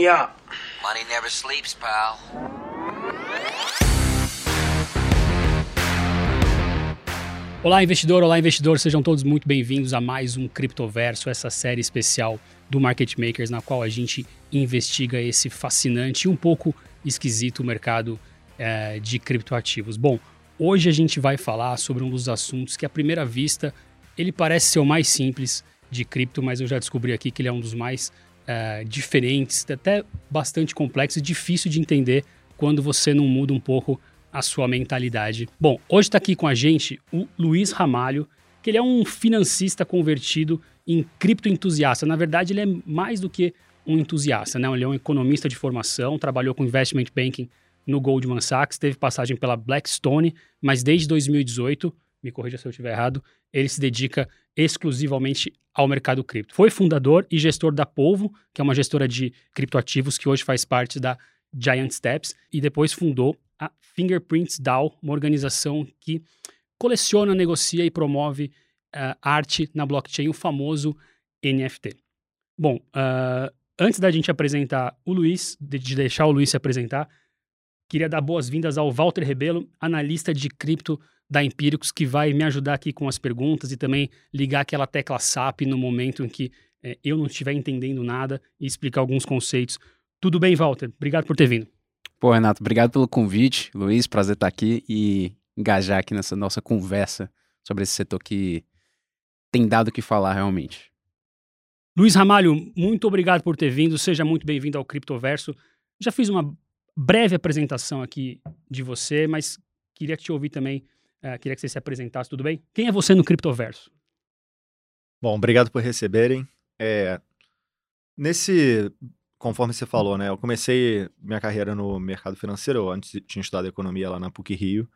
Yeah. Money never sleeps, pal. Olá, investidor! Olá, investidor! Sejam todos muito bem-vindos a mais um Criptoverso, essa série especial do Market Makers, na qual a gente investiga esse fascinante e um pouco esquisito mercado é, de criptoativos. Bom, hoje a gente vai falar sobre um dos assuntos que, à primeira vista, ele parece ser o mais simples de cripto, mas eu já descobri aqui que ele é um dos mais é, diferentes, até bastante complexo e difícil de entender quando você não muda um pouco a sua mentalidade. Bom, hoje está aqui com a gente o Luiz Ramalho, que ele é um financista convertido em criptoentusiasta. Na verdade, ele é mais do que um entusiasta, né? Ele é um economista de formação, trabalhou com investment banking no Goldman Sachs, teve passagem pela Blackstone, mas desde 2018, me corrija se eu estiver errado, ele se dedica exclusivamente ao mercado cripto. Foi fundador e gestor da Polvo, que é uma gestora de criptoativos que hoje faz parte da Giant Steps, e depois fundou a Fingerprints DAO, uma organização que coleciona, negocia e promove uh, arte na blockchain, o famoso NFT. Bom, uh, antes da gente apresentar o Luiz, de, de deixar o Luiz se apresentar, queria dar boas-vindas ao Walter Rebelo, analista de cripto da Empíricos, que vai me ajudar aqui com as perguntas e também ligar aquela tecla SAP no momento em que eh, eu não estiver entendendo nada e explicar alguns conceitos. Tudo bem, Walter? Obrigado por ter vindo. Pô, Renato, obrigado pelo convite. Luiz, prazer estar aqui e engajar aqui nessa nossa conversa sobre esse setor que tem dado o que falar realmente. Luiz Ramalho, muito obrigado por ter vindo. Seja muito bem-vindo ao Criptoverso. Já fiz uma breve apresentação aqui de você, mas queria te ouvir também. Uh, queria que você se apresentasse, tudo bem? Quem é você no Criptoverso? Bom, obrigado por receberem. É, nesse conforme você falou, né? Eu comecei minha carreira no mercado financeiro, eu antes tinha estudado economia lá na PUC Rio,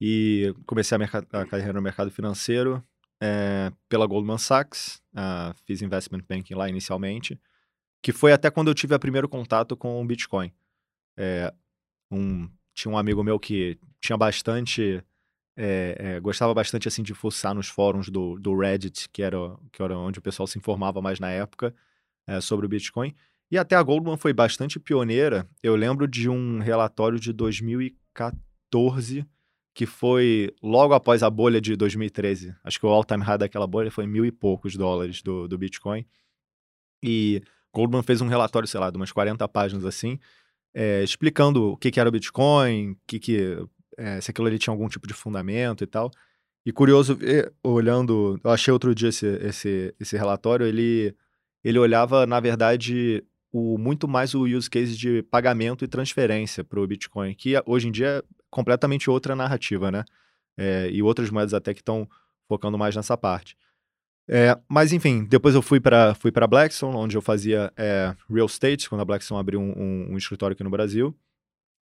e comecei a, a carreira no mercado financeiro é, pela Goldman Sachs, uh, fiz investment banking lá inicialmente, que foi até quando eu tive o primeiro contato com o Bitcoin. É, um, tinha um amigo meu que tinha bastante, é, é, gostava bastante assim de fuçar nos fóruns do, do Reddit, que era, que era onde o pessoal se informava mais na época sobre o Bitcoin, e até a Goldman foi bastante pioneira. Eu lembro de um relatório de 2014 que foi logo após a bolha de 2013. Acho que o all-time high daquela bolha foi mil e poucos dólares do, do Bitcoin. E Goldman fez um relatório, sei lá, de umas 40 páginas assim, é, explicando o que, que era o Bitcoin, que que, é, se aquilo ali tinha algum tipo de fundamento e tal. E curioso, olhando, eu achei outro dia esse, esse, esse relatório, ele, ele olhava, na verdade, o, muito mais o use case de pagamento e transferência para o Bitcoin, que hoje em dia é completamente outra narrativa, né? É, e outras moedas até que estão focando mais nessa parte. É, mas enfim, depois eu fui para fui Blackstone, onde eu fazia é, real estate, quando a Blackstone abriu um, um, um, escritório aqui no Brasil.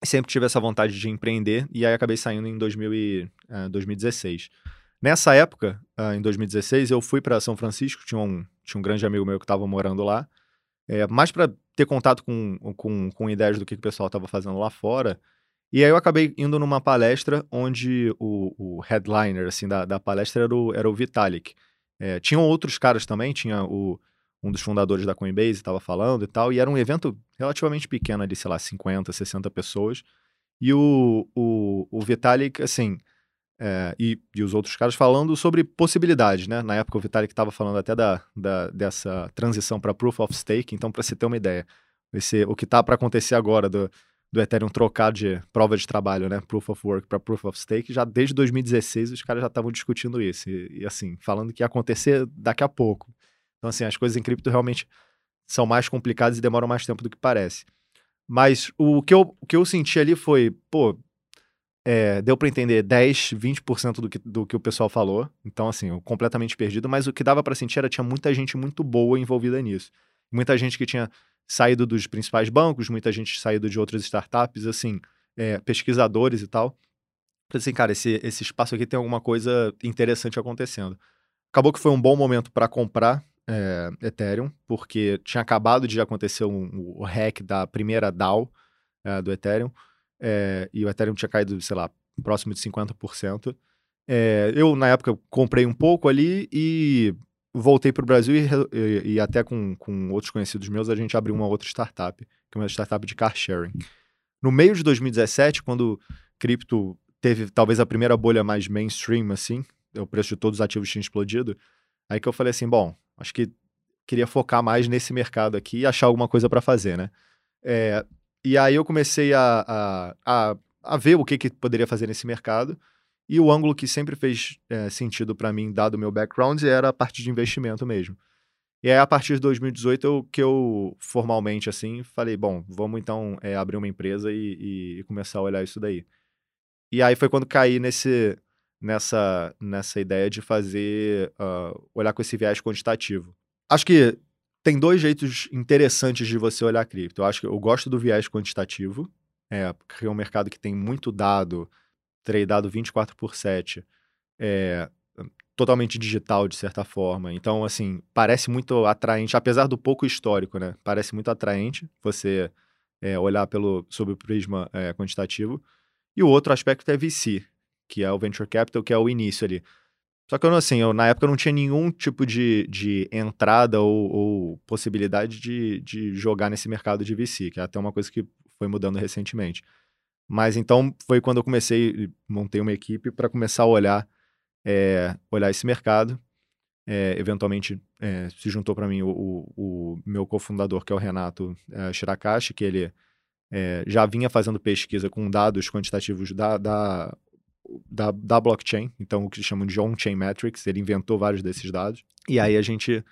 Sempre tive essa vontade de empreender e aí acabei saindo em 2000 e, 2016. É, Nessa época, uh, em 2016, eu fui para São Francisco, tinha um, tinha um grande amigo meu que estava morando lá, é, mais para ter contato com, com, com ideias do que, que o pessoal estava fazendo lá fora. E aí eu acabei indo numa palestra onde o, o headliner assim, da, da palestra era o, era o Vitalik. É, tinham outros caras também, tinha o, um dos fundadores da Coinbase estava falando e tal, e era um evento relativamente pequeno ali, sei lá, 50, 60 pessoas. E o, o, o Vitalik, assim, é, e, e, os outros caras falando sobre possibilidades, né? Na época o Vitalik estava falando até da, da, dessa transição para Proof of Stake, então para você ter uma ideia, esse, o que está para acontecer agora do, do Ethereum trocar de prova de trabalho, né? Proof of Work para Proof of Stake, já desde 2016 os caras já estavam discutindo isso, e, e, assim, falando que ia acontecer daqui a pouco. Então assim, as coisas em cripto realmente são mais complicadas e demoram mais tempo do que parece. Mas o que eu, o que eu senti ali foi, pô, é, deu para entender 10, 20% do que, do que o pessoal falou. Então, assim, completamente perdido. Mas o que dava para sentir era tinha muita gente muito boa envolvida nisso. Muita gente que tinha saído dos principais bancos, muita gente saído de outras startups, assim, é, pesquisadores e tal. Falei assim, cara, esse, esse espaço aqui tem alguma coisa interessante acontecendo. Acabou que foi um bom momento para comprar é, Ethereum, porque tinha acabado de acontecer um, o hack da primeira DAO é, do Ethereum é, e o Ethereum tinha caído, sei lá, próximo de 50%. É, eu, na época, comprei um pouco ali e voltei para o Brasil e, e, e, até com, com outros conhecidos meus, a gente abriu uma outra startup, que é uma startup de car sharing. No meio de 2017, quando cripto teve talvez a primeira bolha mais mainstream, assim, o preço de todos os ativos tinha explodido, aí que eu falei assim, bom, acho que queria focar mais nesse mercado aqui e achar alguma coisa para fazer, né? É, e aí eu comecei a, a, a, a, ver o que, que poderia fazer nesse mercado. E o ângulo que sempre fez é, sentido para mim, dado o meu background, era a parte de investimento mesmo. E aí, a partir de 2018, eu, que eu formalmente, assim, falei, bom, vamos então é, abrir uma empresa e, e, começar a olhar isso daí. E aí foi quando caí nesse, nessa, nessa ideia de fazer, uh, olhar com esse viés quantitativo. Acho que tem dois jeitos interessantes de você olhar cripto. Eu acho que eu gosto do viés quantitativo, é, porque é um mercado que tem muito dado, tradeado 24 por 7, é, totalmente digital, de certa forma. Então, assim, parece muito atraente, apesar do pouco histórico, né? Parece muito atraente você é, olhar pelo, sob o prisma é, quantitativo. E o outro aspecto é VC, que é o Venture Capital, que é o início ali. Só que eu, assim, eu, na época eu não tinha nenhum tipo de, de entrada ou, ou possibilidade de, de jogar nesse mercado de VC, que é até uma coisa que foi mudando recentemente. Mas então foi quando eu comecei, montei uma equipe para começar a olhar, é, olhar esse mercado. É, eventualmente é, se juntou para mim o, o, o, meu cofundador, que é o Renato é, Shirakashi, que ele já vinha fazendo pesquisa com dados quantitativos da, da, da, da blockchain, então o que chamam de on-chain metrics, ele inventou vários desses dados. E aí a gente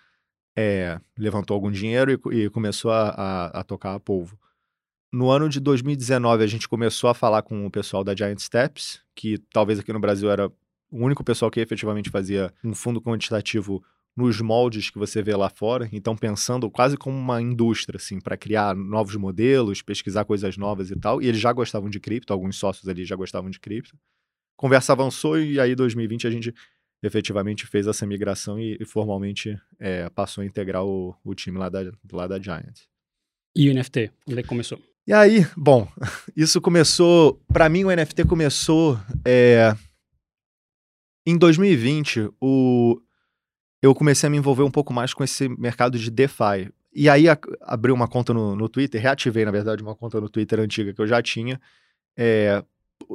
levantou algum dinheiro e, e começou a, a, a tocar a polvo. No ano de 2019, a gente começou a falar com o pessoal da Giant Steps, que talvez aqui no Brasil era o único pessoal que efetivamente fazia um fundo quantitativo nos moldes que você vê lá fora, então pensando quase como uma indústria, assim, para criar novos modelos, pesquisar coisas novas e tal. E eles já gostavam de cripto, alguns sócios ali já gostavam de cripto. Conversa avançou e aí, em 2020, a gente efetivamente fez essa migração e, e formalmente é, passou a integrar o, o time lá da, lá da Giant. E o NFT, onde é que começou? E aí, bom, isso começou. Para mim, o NFT começou. É, em 2020, o, eu comecei a me envolver um pouco mais com esse mercado de DeFi. E aí, a, abri uma conta no, no Twitter, reativei, na verdade, uma conta no Twitter antiga que eu já tinha, é,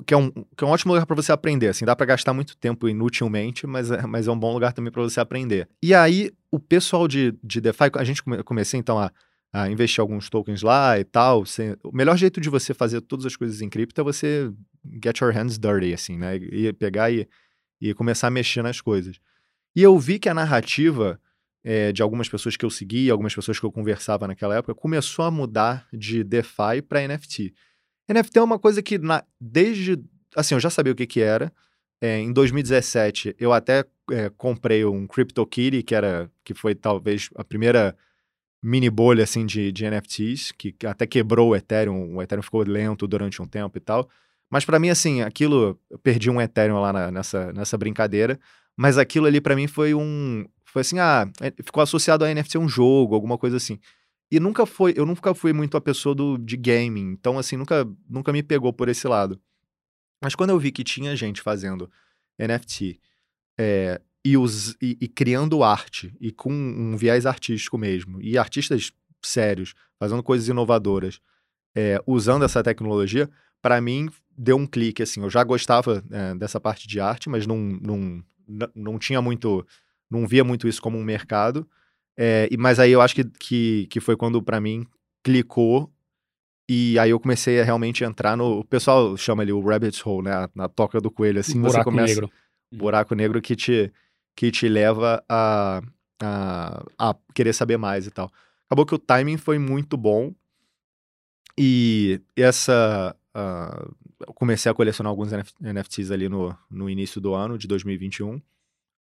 que, é um, que é um ótimo lugar para você aprender. Assim, dá para gastar muito tempo inutilmente, mas é, mas é um bom lugar também para você aprender. E aí, o pessoal de, de DeFi, a gente come, comecei então a a investir alguns tokens lá e tal. Você, o melhor jeito de você fazer todas as coisas em cripto é você get your hands dirty, assim, né? E pegar e, e começar a mexer nas coisas. E eu vi que a narrativa é, de algumas pessoas que eu segui, algumas pessoas que eu conversava naquela época, começou a mudar de DeFi para NFT. NFT é uma coisa que, na, desde. Assim, eu já sabia o que, que era. É, em 2017, eu até é, comprei um CryptoKitty, que, era, que foi talvez a primeira mini bolha assim de, de NFTs, que até quebrou o Ethereum, o Ethereum ficou lento durante um tempo e tal. Mas para mim, assim, aquilo, eu perdi um Ethereum lá na, nessa, nessa brincadeira, mas aquilo ali para mim foi um, foi assim, ah, é, ficou associado a NFT um jogo, alguma coisa assim. E nunca foi, eu nunca fui muito a pessoa do, de gaming, então assim, nunca, nunca me pegou por esse lado. Mas quando eu vi que tinha gente fazendo NFT é, e, os, e, e, criando arte, e com um viés artístico mesmo, e artistas sérios, fazendo coisas inovadoras, é, usando essa tecnologia, para mim deu um clique, assim, eu já gostava é, dessa parte de arte, mas não, não, não tinha muito, não via muito isso como um mercado, é, mas aí eu acho que, que, que foi quando para mim clicou e aí eu comecei a realmente entrar no. O pessoal chama ali o rabbit hole, né? Na, na toca do coelho, assim. Buraco você começa, negro. Buraco negro que te, que te leva a, a, a querer saber mais e tal. Acabou que o timing foi muito bom e essa. Uh, eu comecei a colecionar alguns NFTs ali no, no início do ano de 2021.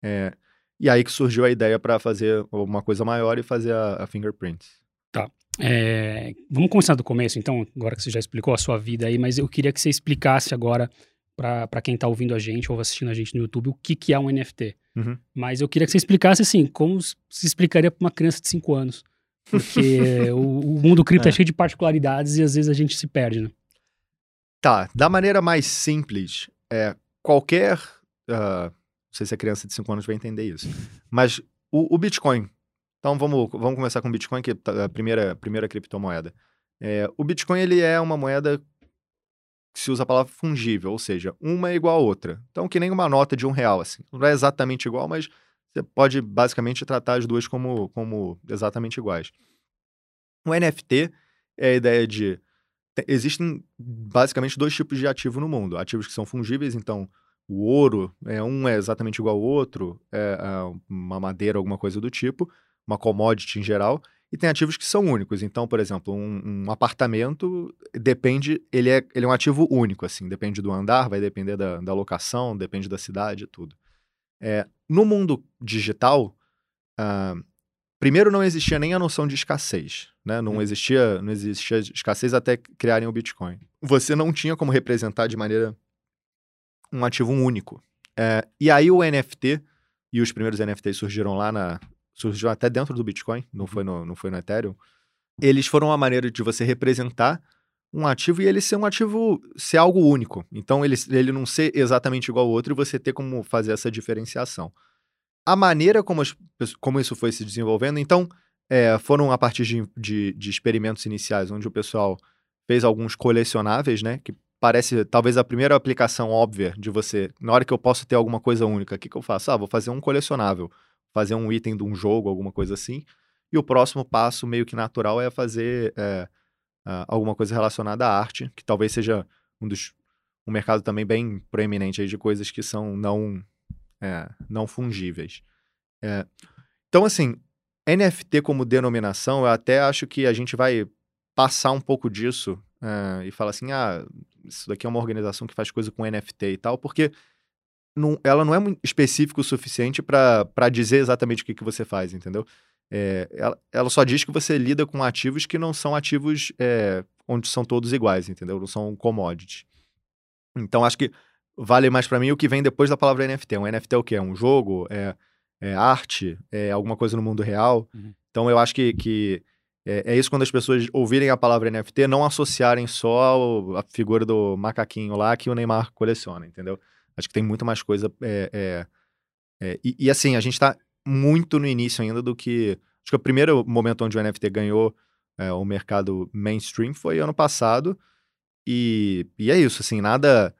É, e aí que surgiu a ideia para fazer uma coisa maior e fazer a, a Fingerprint. Tá. É, vamos começar do começo, então, agora que você já explicou a sua vida aí, mas eu queria que você explicasse agora para quem está ouvindo a gente ou assistindo a gente no YouTube o que, que é um NFT. Uhum. Mas eu queria que você explicasse assim, como se explicaria para uma criança de 5 anos. Porque o, o, mundo cripto é. é. cheio de particularidades e às vezes a gente se perde, né? Tá, da maneira mais simples, é, qualquer. Uh, não sei se a criança de 5 anos vai entender isso. Mas o, o Bitcoin. Então vamos, vamos começar com o Bitcoin, que é a primeira, primeira criptomoeda. É, o Bitcoin ele é uma moeda que se usa a palavra fungível, ou seja, uma é igual a outra. Então, que nem uma nota de um real, assim. Não é exatamente igual, mas você pode basicamente tratar as duas como, como exatamente iguais. O NFT é a ideia de. Existem basicamente dois tipos de ativo no mundo: ativos que são fungíveis, então o ouro, é, um é exatamente igual ao outro, é, é uma madeira, alguma coisa do tipo, uma commodity em geral, e tem ativos que são únicos. Então, por exemplo, um, um, apartamento depende, ele é, ele é um ativo único, assim, depende do andar, vai depender da, da locação, depende da cidade, tudo. É, no mundo digital, uh, primeiro não existia nem a noção de escassez, né? Não hum. existia, não existia escassez até criarem o Bitcoin. Você não tinha como representar de maneira um ativo único. É, e aí o NFT e os primeiros NFTs surgiram lá na. surgiram até dentro do Bitcoin, não foi no, não foi no Ethereum. Eles foram uma maneira de você representar um ativo e ele ser um ativo, ser algo único. Então, ele, ele não ser exatamente igual ao outro e você ter como fazer essa diferenciação. A maneira como, as, como isso foi se desenvolvendo, então, é, foram a partir de, de, de, experimentos iniciais, onde o pessoal fez alguns colecionáveis, né? Que parece talvez a primeira aplicação óbvia de você, na hora que eu posso ter alguma coisa única, o que, que eu faço? Ah, vou fazer um colecionável, fazer um item de um jogo, alguma coisa assim. E o próximo passo, meio que natural, é fazer é, alguma coisa relacionada à arte, que talvez seja um dos um mercado também bem proeminente aí de coisas que são não é, não fungíveis. É, então, assim, NFT como denominação, eu até acho que a gente vai passar um pouco disso uh, e falar assim, ah, isso daqui é uma organização que faz coisa com NFT e tal, porque não, ela não é específica o suficiente para dizer exatamente o que, que você faz, entendeu? É, ela, ela, só diz que você lida com ativos que não são ativos é, onde são todos iguais, entendeu? Não são commodities. Então, acho que vale mais para mim o que vem depois da palavra NFT. Um NFT é o quê? É um jogo? É, é arte? É alguma coisa no mundo real? Uhum. Então, eu acho que, que é, é, isso quando as pessoas ouvirem a palavra NFT, não associarem só a figura do macaquinho lá que o Neymar coleciona, entendeu? Acho que tem muito mais coisa. É, é, é e, e, assim, a gente está muito no início ainda do que. Acho que o primeiro momento onde o NFT ganhou é, o mercado mainstream foi ano passado. E, e é isso, assim, nada.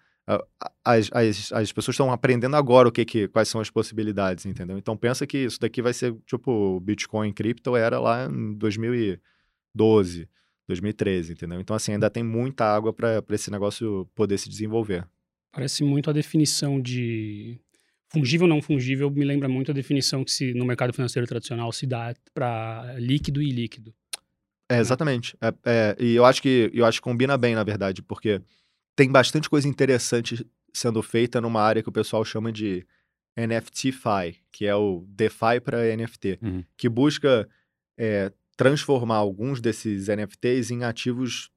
As, as, as pessoas estão aprendendo agora o que, que quais são as possibilidades, entendeu? Então pensa que isso daqui vai ser tipo Bitcoin cripto era lá em 2012, 2013, entendeu? Então assim, ainda tem muita água para esse negócio poder se desenvolver. Parece muito a definição de fungível não fungível, me lembra muito a definição que se no mercado financeiro tradicional se dá para líquido e líquido. É, exatamente. É, é, e eu acho que eu acho que combina bem, na verdade, porque tem bastante coisa interessante sendo feita numa área que o pessoal chama de NFTFi, que é o DeFi para NFT, uhum. que busca é, transformar alguns desses NFTs em ativos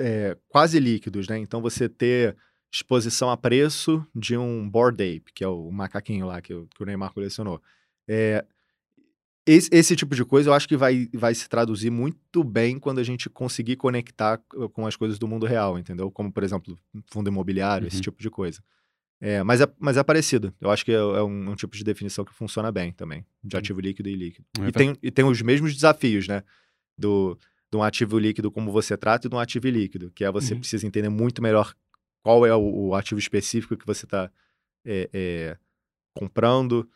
é, quase líquidos, né? Então você ter exposição a preço de um Bored Ape, que é o macaquinho lá que, que o Neymar colecionou. É, esse, esse, tipo de coisa eu acho que vai, vai se traduzir muito bem quando a gente conseguir conectar com as coisas do mundo real, entendeu? Como, por exemplo, fundo imobiliário, uhum. esse tipo de coisa. É, mas, é, mas é parecido. Eu acho que é, é um, um, tipo de definição que funciona bem também, de ativo líquido e líquido. É e, tem, e tem os mesmos desafios, né? Do, de um ativo líquido como você trata e de um ativo líquido, que é você uhum. precisa entender muito melhor qual é o, o ativo específico que você está é, é, comprando.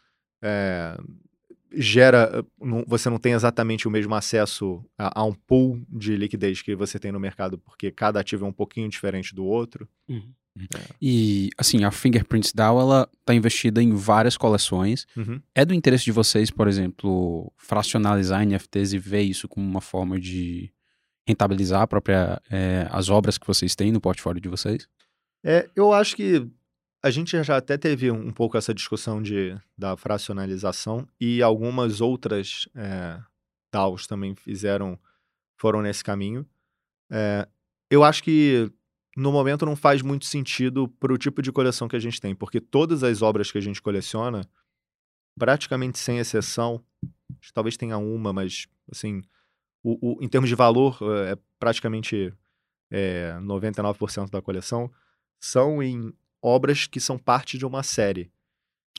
Gera, você não tem exatamente o mesmo acesso a, a, um pool de liquidez que você tem no mercado, porque cada ativo é um pouquinho diferente do outro. Uhum. É. E, assim, a Fingerprints DAO, ela está investida em várias coleções. Uhum. É do interesse de vocês, por exemplo, fracionalizar NFTs e ver isso como uma forma de rentabilizar a própria, é, as obras que vocês têm no portfólio de vocês? É, eu acho que a gente já até teve um pouco essa discussão de, da fracionalização e algumas outras é, DAOs também fizeram, foram nesse caminho. É, eu acho que no momento não faz muito sentido para o tipo de coleção que a gente tem, porque todas as obras que a gente coleciona, praticamente sem exceção, talvez tenha uma, mas assim, o, o, em termos de valor, é praticamente é, 99% da coleção, são em obras que são parte de uma série.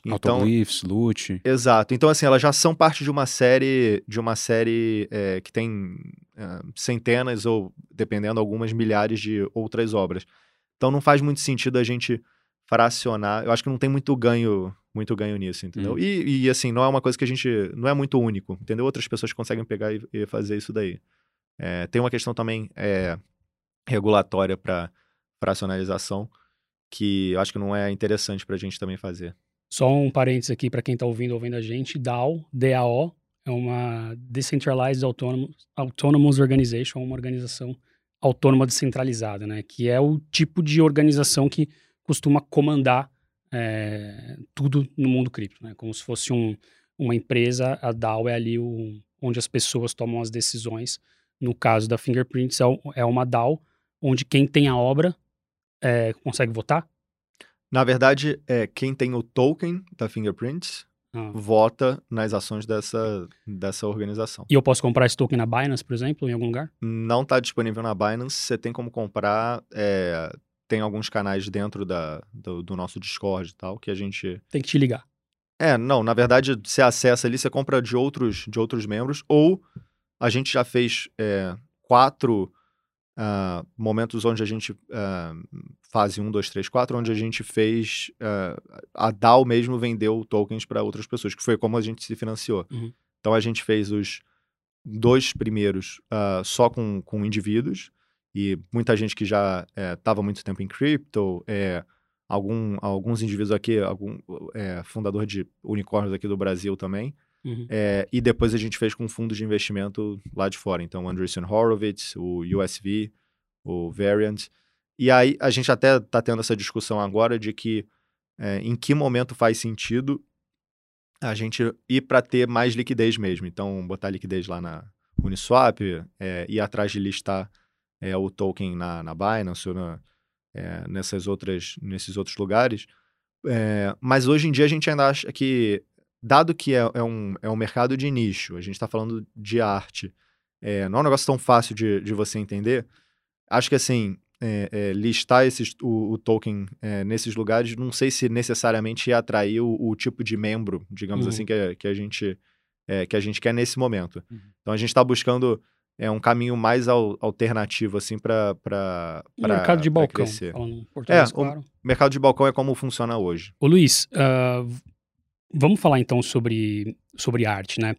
Então, Autoglyphs, loot. Exato. Então, assim, elas já são parte de uma série, de uma série é, que tem é, centenas ou, dependendo, algumas milhares de outras obras. Então, não faz muito sentido a gente fracionar. Eu acho que não tem muito ganho, muito ganho nisso, entendeu? Hum. E, e, assim, não é uma coisa que a gente, não é muito único, entendeu? Outras pessoas conseguem pegar e, e fazer isso daí. É, tem uma questão também regulatória para fracionalização que eu acho que não é interessante para a gente também fazer. Só um parênteses aqui para quem está ouvindo ouvindo a gente, DAO, DAO, é uma Decentralized Autonomous, Autonomous Organization, uma organização autônoma descentralizada, né? Que é o tipo de organização que costuma comandar é, tudo no mundo cripto, né? Como se fosse um, uma empresa, a DAO é ali o, onde as pessoas tomam as decisões. No caso da Fingerprints, é, é uma DAO onde quem tem a obra é, consegue votar? Na verdade, é quem tem o token da Fingerprints ah. vota nas ações dessa, dessa organização. E eu posso comprar esse token na Binance, por exemplo, em algum lugar? Não está disponível na Binance. Você tem como comprar. É, tem alguns canais dentro da, do, do, nosso Discord e tal que a gente. Tem que te ligar. É, não. Na verdade, você acessa ali, você compra de outros, de outros membros. Ou a gente já fez é, quatro uh, momentos onde a gente, uh, fase 1, 2, 3, 4, onde a gente fez, uh, a DAO mesmo vendeu tokens para outras pessoas, que foi como a gente se financiou. Uhum. Então a gente fez os dois primeiros só com, com indivíduos, e muita gente que já estava é, muito tempo em cripto, é, algum, alguns indivíduos aqui, algum é, fundador de unicórnios aqui do Brasil também, Uhum. É, e depois a gente fez com um fundo de investimento lá de fora. Então, o Andreessen Horowitz, o USV, o Variant. E aí a gente até está tendo essa discussão agora de que é, em que momento faz sentido a gente ir para ter mais liquidez mesmo. Então, botar liquidez lá na Uniswap, é, ir atrás de listar é, o token na, na Binance ou na, é, nessas outras, nesses outros lugares. É, mas hoje em dia a gente ainda acha que dado que é, é, um, é um mercado de nicho, a gente está falando de arte, é, não é um negócio tão fácil de, de você entender, acho que assim, é, é, listar esses, o, o token é, nesses lugares, não sei se necessariamente ia atrair o, o tipo de membro, digamos Uhum. assim, que, que, a gente, é, que a gente quer nesse momento. Uhum. Então a gente está buscando é, um caminho mais al- alternativo, assim, para Um mercado de balcão, crescer. É, o- claro. Mercado de balcão é como funciona hoje. Ô Luiz, v- vamos falar então sobre, sobre arte, né?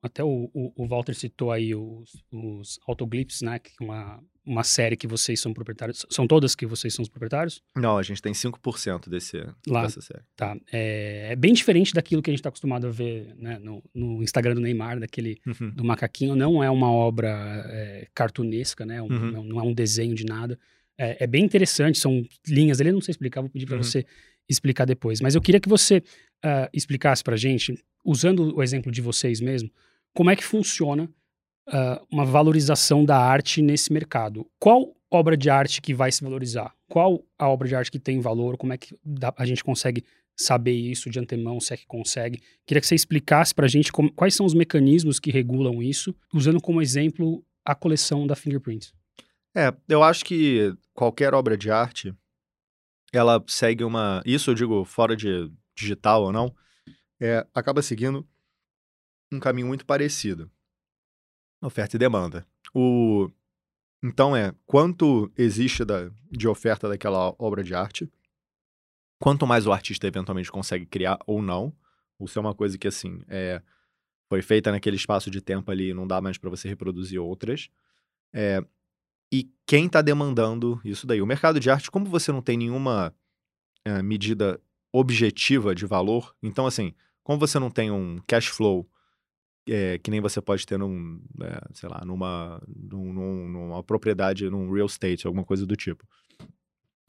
Até o, o, o Walter citou aí os, os Autoglyphs, né? Que é uma, uma série que vocês são proprietários. São todas que vocês são os proprietários? Não, a gente tem 5% desse, Lá. dessa série. Tá. É, é bem diferente daquilo que a gente está acostumado a ver né, no, no Instagram do Neymar, daquele Uhum. do macaquinho. Não é uma obra é, cartunesca, né? Um- Uhum. não, é um desenho de nada. É, é bem interessante, são linhas ali, não sei explicar, vou pedir para Uhum. você explicar depois. Mas eu queria que você ah, explicasse para gente, usando o exemplo de vocês mesmo, como é que funciona ah, uma valorização da arte nesse mercado. Qual obra de arte que vai se valorizar? Qual a obra de arte que tem valor? Como é que dá- a gente consegue saber isso de antemão, se é que consegue? Queria que você explicasse para a gente como- quais são os mecanismos que regulam isso, usando como exemplo a coleção da Fingerprint. É, eu acho que qualquer obra de arte, ela segue uma. Isso eu digo fora de digital ou não, é, acaba seguindo um caminho muito parecido. Oferta e demanda. O, então é quanto existe da, de oferta daquela obra de arte, quanto mais o artista eventualmente consegue criar ou não. Isso é uma coisa que assim é, foi feita naquele espaço de tempo ali, não dá mais para você reproduzir outras. É, e quem está demandando isso daí? O mercado de arte, como você não tem nenhuma eh, medida objetiva de valor, então assim, como você não tem um cash flow eh, que nem você pode ter num, eh, sei lá, numa, num- num- numa propriedade, num real estate, alguma coisa do tipo.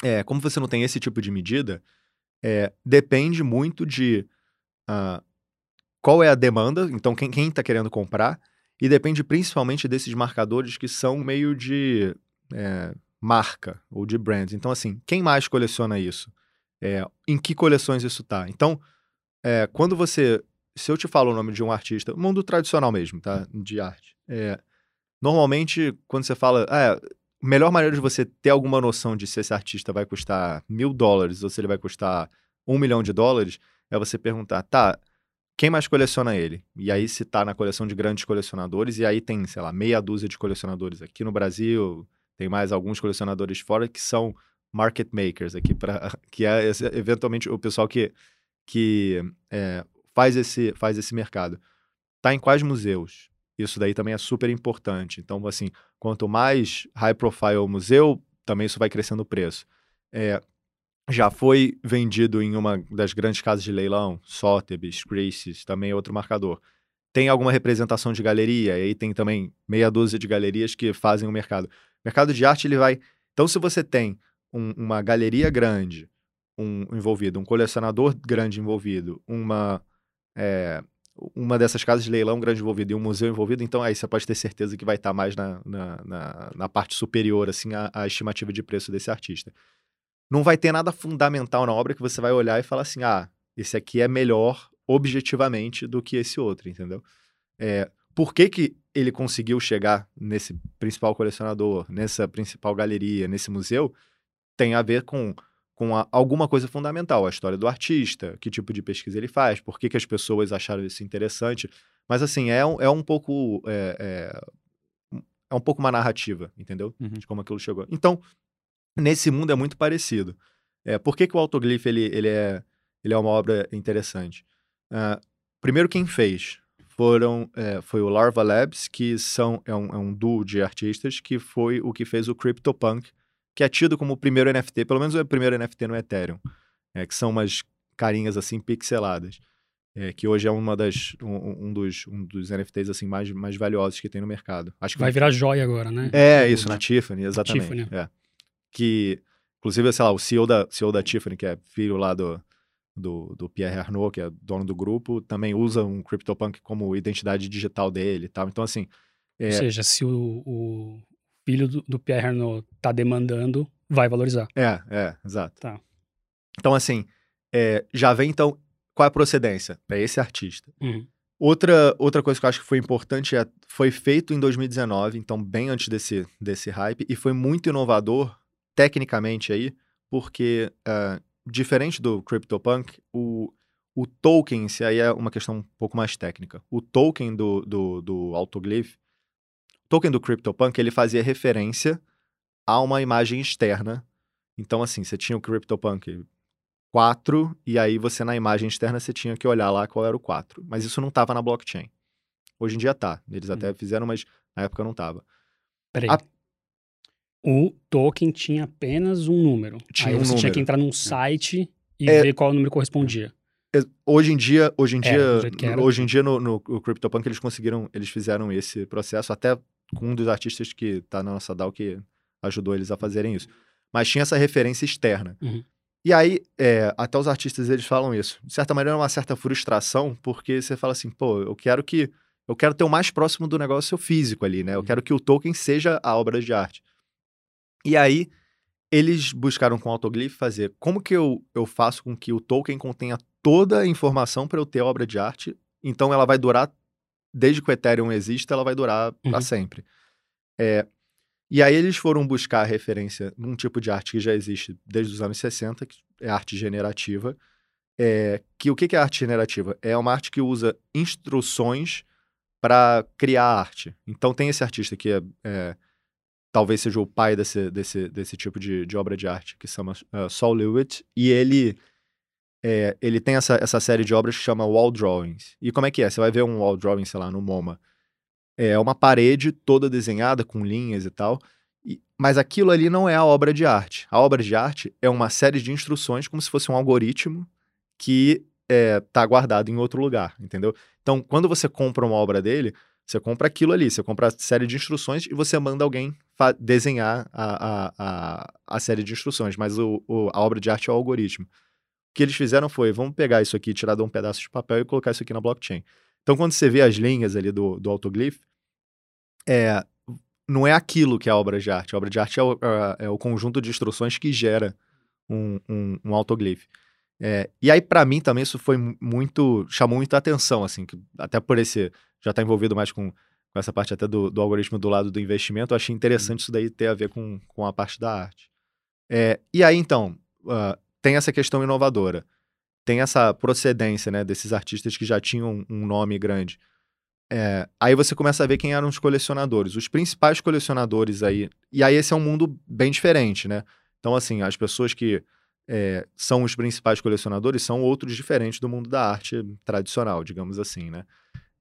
É, como você não tem esse tipo de medida, eh, depende muito de ah, qual é a demanda, então quem, quem tá querendo comprar, e depende principalmente desses marcadores que são meio de é, marca ou de brand. Então, assim, quem mais coleciona isso? É, em que coleções isso tá? Então, é, quando você. Se eu te falo o nome de um artista, mundo tradicional mesmo, tá? De arte. é, normalmente, quando você fala. Ah, a melhor maneira de você ter alguma noção de se esse artista vai custar mil dólares ou se ele vai custar um milhão de dólares é você perguntar, tá, quem mais coleciona ele? E aí se tá na coleção de grandes colecionadores, e aí tem, sei lá, meia dúzia de colecionadores aqui no Brasil, tem mais alguns colecionadores fora que são market makers aqui, pra, que é eventualmente o pessoal que, que é, faz, esse, faz esse mercado. Tá em quais museus? Isso daí também é super importante. Então, assim, quanto mais high profile o museu, também isso vai crescendo o preço. É, já foi vendido em uma das grandes casas de leilão, Sotheby's, Christie's, também outro marcador. Tem alguma representação de galeria, e aí tem também meia dúzia de galerias que fazem o mercado. O mercado de arte, ele vai... Então, se você tem um, uma galeria grande um, envolvido, um colecionador grande envolvido, uma, é, uma dessas casas de leilão grande envolvido e um museu envolvido, então aí você pode ter certeza que vai estar mais na, na, na, na parte superior, assim, à, à estimativa de preço desse artista. Não vai ter nada fundamental na obra que você vai olhar e falar assim, ah, esse aqui é melhor objetivamente do que esse outro, entendeu? É, por que, que ele conseguiu chegar nesse principal colecionador, nessa principal galeria, nesse museu? tem a ver com, com a, alguma coisa fundamental, a história do artista, que tipo de pesquisa ele faz, por que, que as pessoas acharam isso interessante. Mas, assim, é um, é um pouco. É, é, é um pouco uma narrativa, entendeu? Uhum. De como aquilo chegou. Então, nesse mundo é muito parecido. É, por que, que o Autoglyph ele, ele, é, ele é uma obra interessante? Uh, primeiro, quem fez foram, é, foi o Larva Labs, que são, é, um, é um duo de artistas, que foi o que fez o CryptoPunk, que é tido como o primeiro NFT, pelo menos o primeiro NFT no Ethereum, é, que são umas carinhas assim pixeladas. É, que hoje é uma das, um, um, dos, um dos NFTs assim, mais, mais valiosos que tem no mercado. Acho que vai virar joia agora, né? É, isso, na Tiffany, exatamente. Tiffany. É. Que, inclusive, sei lá, o CEO da, CEO da Tiffany, que é filho lá do, do, do Pierre Arnaud, que é dono do grupo, também usa um CryptoPunk como identidade digital dele e tal. Então, assim... É... Ou seja, se o, o, filho do, do Pierre Arnaud tá demandando, vai valorizar. É, é, exato. Tá. Então, assim, é, já vem, então, qual é a procedência? É esse artista. Uhum. Outra, outra coisa que eu acho que foi importante é, foi feito em 2019, então bem antes desse, desse hype, e foi muito inovador, tecnicamente aí, porque, uh, diferente do CryptoPunk, o, o token, se aí é uma questão um pouco mais técnica, o token do, do, do Autoglyph, token do CryptoPunk, ele fazia referência a uma imagem externa. Então, assim, você tinha o CryptoPunk 4, e aí você, na imagem externa, você tinha que olhar lá qual era o 4. Mas isso não estava na blockchain. Hoje em dia tá. Eles até hum. fizeram, mas na época não estava. Peraí. A... O token tinha apenas um número. Tinha aí um você número. tinha que entrar num site e é... ver qual número correspondia. Hoje em dia, hoje em dia, hoje em dia no, no, no CryptoPunk eles conseguiram, eles fizeram esse processo até com um dos artistas que tá na nossa DAO que ajudou eles a fazerem isso. Mas tinha essa referência externa. Uhum. E aí, é, até os artistas eles falam isso. De certa maneira, é uma certa frustração, porque você fala assim, pô, eu quero que. Eu quero ter o mais próximo do negócio físico ali, né? Eu uhum. quero que o token seja a obra de arte. E aí, eles buscaram com o Autoglyph fazer como que eu, eu faço com que o token contenha toda a informação para eu ter obra de arte, então ela vai durar desde que o Ethereum exista, ela vai durar uhum. para sempre. É, e aí eles foram buscar referência num tipo de arte que já existe desde os anos 60, que é arte generativa. É, que o que é arte generativa? É uma arte que usa instruções para criar arte. Então tem esse artista que é, é, talvez seja o pai desse, desse, desse tipo de, de obra de arte, que se chama uh, Saul Lewitt, e ele é, ele tem essa, essa série de obras que chama Wall Drawings. E como é que é? Você vai ver um wall drawing, sei lá, no MoMA. É uma parede toda desenhada com linhas e tal. E, mas aquilo ali não é a obra de arte. A obra de arte é uma série de instruções, como se fosse um algoritmo que está é, guardado em outro lugar, entendeu? Então, quando você compra uma obra dele, você compra aquilo ali, você compra a série de instruções e você manda alguém desenhar a, a, a, a, série de instruções, mas o, o, a obra de arte é o algoritmo que eles fizeram foi, vamos pegar isso aqui, tirar de um pedaço de papel e colocar isso aqui na blockchain. Então, quando você vê as linhas ali do, do autoglyph, é, não é aquilo que é a obra de arte. A obra de arte é o, é, é o conjunto de instruções que gera um, um, um. É, e aí, para mim, também isso foi muito. chamou muita atenção, assim, que até por esse. já tá envolvido mais com, com essa parte até do, do algoritmo do lado do investimento, eu achei interessante isso daí ter a ver com, com a parte da arte. É, e aí, então, uh, tem essa questão inovadora. tem essa procedência, né, desses artistas que já tinham um nome grande. É, aí você começa a ver quem eram os colecionadores. Os principais colecionadores aí. E aí esse é um mundo bem diferente, né? Então, assim, as pessoas que é, são os principais colecionadores são outros diferentes do mundo da arte tradicional, digamos assim, né?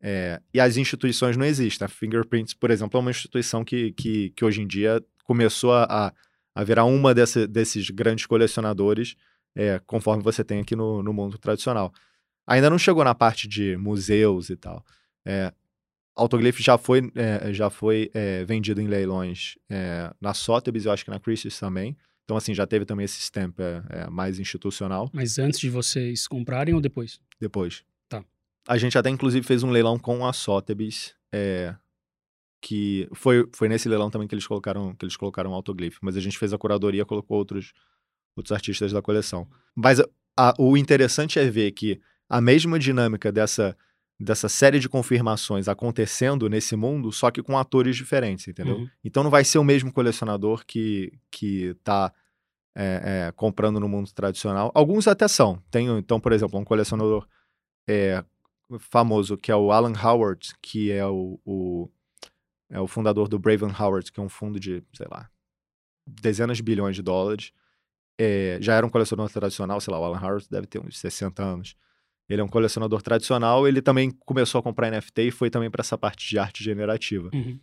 É, e as instituições não existem. A Fingerprints, por exemplo, é uma instituição que, que, que hoje em dia começou a, a virar uma desses grandes colecionadores, é, conforme você tem aqui no, no mundo tradicional. Ainda não chegou na parte de museus e tal. É, Autoglyph já foi, é, já foi é, vendido em leilões é, na Sotheby's, eu acho que na Christie's também. Então, assim, já teve também esse stamp é, é, mais institucional. Mas antes de vocês comprarem ou depois? Depois. Tá. A gente até, inclusive, fez um leilão com a Sotheby's, é, que foi, foi nesse leilão também que eles colocaram que eles colocaram Autoglyph. Mas a gente fez a curadoria e colocou outros, outros artistas da coleção. Mas a, a, o interessante é ver que a mesma dinâmica dessa dessa série de confirmações acontecendo nesse mundo, só que com atores diferentes, entendeu? Uhum. Então não vai ser o mesmo colecionador que, que tá é, é, comprando no mundo tradicional. Alguns até são. Tem, então, por exemplo, um colecionador é, famoso que é o Alan Howard, que é o, o, é o fundador do Braven Howard, que é um fundo de, sei lá, dezenas de bilhões de dólares. É, já era um colecionador tradicional, sei lá, o Alan Howard deve ter uns 60 anos. Ele é um colecionador tradicional, ele também começou a comprar NFT e foi também para essa parte de arte generativa. Uhum.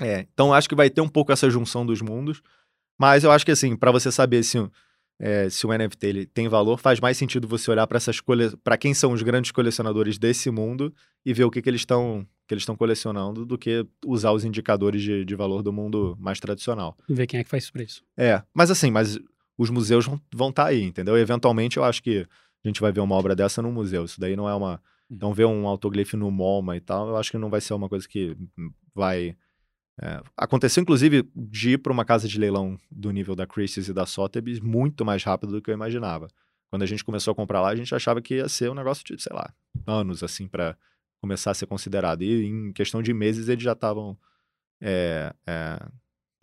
É, então acho que vai ter um pouco essa junção dos mundos, mas eu acho que assim, para você saber se, é, se o NFT ele tem valor, faz mais sentido você olhar para essas para quem são os grandes colecionadores desse mundo e ver o que, que eles estão que eles estão colecionando do que usar os indicadores de, de valor do mundo mais tradicional. E ver quem é que faz preço. É, mas assim, mas os museus vão estar tá aí, entendeu? Eventualmente eu acho que a gente vai ver uma obra dessa no museu. Isso daí não é uma. Hum. Então, ver um autoglife no MoMA e tal, eu acho que não vai ser uma coisa que vai. É, aconteceu, inclusive, de ir para uma casa de leilão do nível da Christie's e da Sotheby's muito mais rápido do que eu imaginava. Quando a gente começou a comprar lá, a gente achava que ia ser um negócio de, sei lá, anos, assim, para começar a ser considerado. E em questão de meses, eles já estavam. É, é,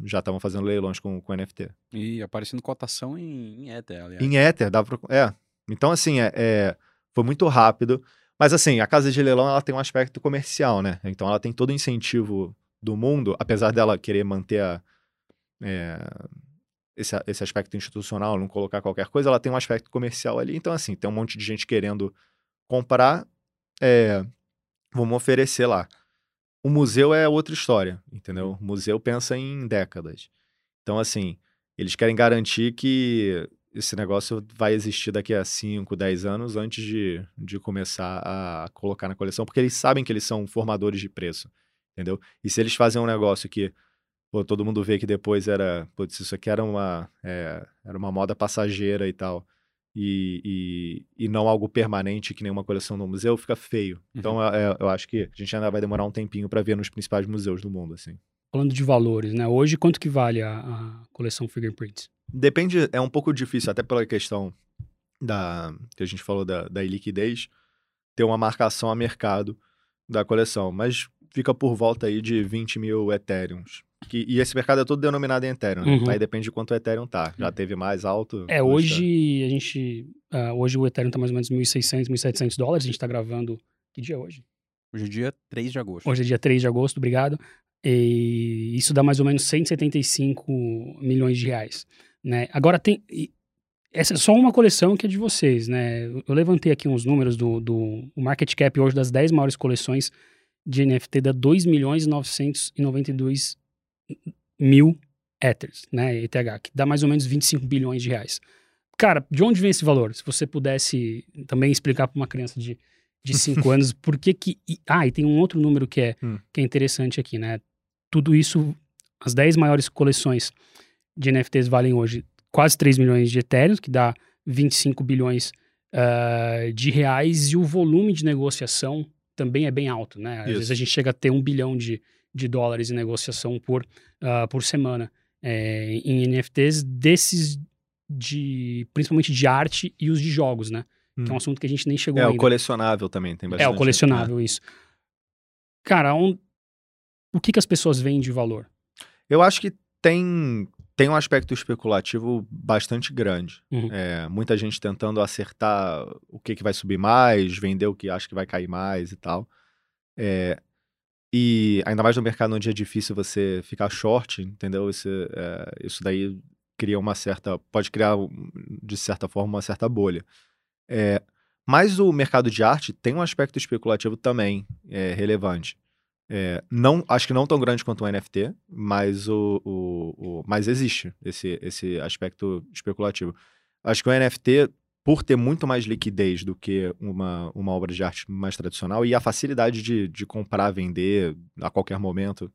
já estavam fazendo leilões com, com NFT. E aparecendo cotação em, em Ether, aliás. Em Ether, dá pra, é, então, assim, é, é, foi muito rápido. Mas, assim, a casa de leilão ela tem um aspecto comercial, né? Então, ela tem todo o incentivo do mundo, apesar dela querer manter a, é, esse, esse aspecto institucional, não colocar qualquer coisa, ela tem um aspecto comercial ali. Então, assim, tem um monte de gente querendo comprar, é, vamos oferecer lá. O museu é outra história, entendeu? O museu pensa em décadas. Então, assim, eles querem garantir que esse negócio vai existir daqui a 5, 10 anos antes de, de começar a colocar na coleção, porque eles sabem que eles são formadores de preço, entendeu? E se eles fazem um negócio que pô, todo mundo vê que depois era, putz, isso aqui era uma, é, era uma moda passageira e tal, e, e, e, não algo permanente que nem uma coleção no museu, fica feio. Então, uhum. Eu, eu acho que a gente ainda vai demorar um tempinho para ver nos principais museus do mundo, assim. Falando de valores, né? Hoje, quanto que vale a, a coleção Fingerprints? Depende, é um pouco difícil, até pela questão da que a gente falou da, da liquidez, ter uma marcação a mercado da coleção, mas fica por volta aí de 20 mil Ethereums. Que, e esse mercado é todo denominado em Ethereum, né? Uhum. Aí depende de quanto o Ethereum tá. Já teve mais alto? É, hoje a gente. Uh, hoje o Ethereum tá mais ou menos 1.600, 1.700 dólares. A gente tá gravando. Que dia é hoje? Hoje é dia 3 de agosto. Hoje é dia 3 de agosto, obrigado. E isso dá mais ou menos 175 milhões de reais. Né? Agora tem. Essa é só uma coleção que é de vocês, né? Eu levantei aqui uns números do, do o market cap hoje das 10 maiores coleções de NFT dá 2 milhões e 992 mil Ethers, né? ETH, que dá mais ou menos 25 bilhões de reais. Cara, de onde vem esse valor? Se você pudesse também explicar para uma criança de, de 5 anos por que que... Ah, e tem um outro número que é, hum. que é interessante aqui, né? Tudo isso, as 10 maiores coleções de NFTs valem hoje quase 3 milhões de Ethereum, que dá 25 bilhões uh, de reais, e o volume de negociação também é bem alto, né? Às Isso. vezes a gente chega a ter um bilhão de, de dólares em negociação por, uh, por semana é, em NFTs desses de principalmente de arte e os de jogos, né? Hum. Que é um hum. assunto que a gente nem chegou é, ainda. É, o colecionável também tem bastante. É, o colecionável, né? isso. Cara, um, o que, que as pessoas veem de valor? Eu acho que tem tem um aspecto especulativo bastante grande. Uhum. É, muita gente tentando acertar o que, que vai subir mais, vender o que acha que vai cair mais e tal. É, e ainda mais no mercado onde é difícil você ficar short, entendeu? Isso, é, isso daí cria uma certa. pode criar, de certa forma, uma certa bolha. É, mas o mercado de arte tem um aspecto especulativo também é, relevante. É, não, acho que não tão grande quanto o NFT, mas, o, o, o, mas existe esse, esse aspecto especulativo. Acho que o NFT, por ter muito mais liquidez do que uma, uma obra de arte mais tradicional e a facilidade de, de comprar, vender a qualquer momento,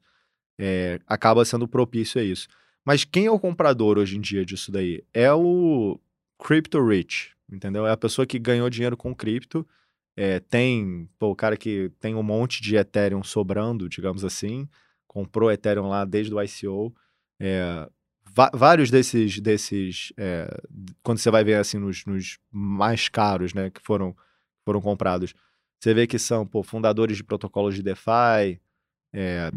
é, acaba sendo propício a isso. Mas quem é o comprador hoje em dia disso daí? É o crypto rich, entendeu? É a pessoa que ganhou dinheiro com cripto é, tem pô, o cara que tem um monte de Ethereum sobrando, digamos assim, comprou Ethereum lá desde o ICO. É, vários desses, desses é, quando você vai ver assim nos, nos, mais caros, né, que foram, foram comprados, você vê que são pô, fundadores de protocolos de DeFi, é,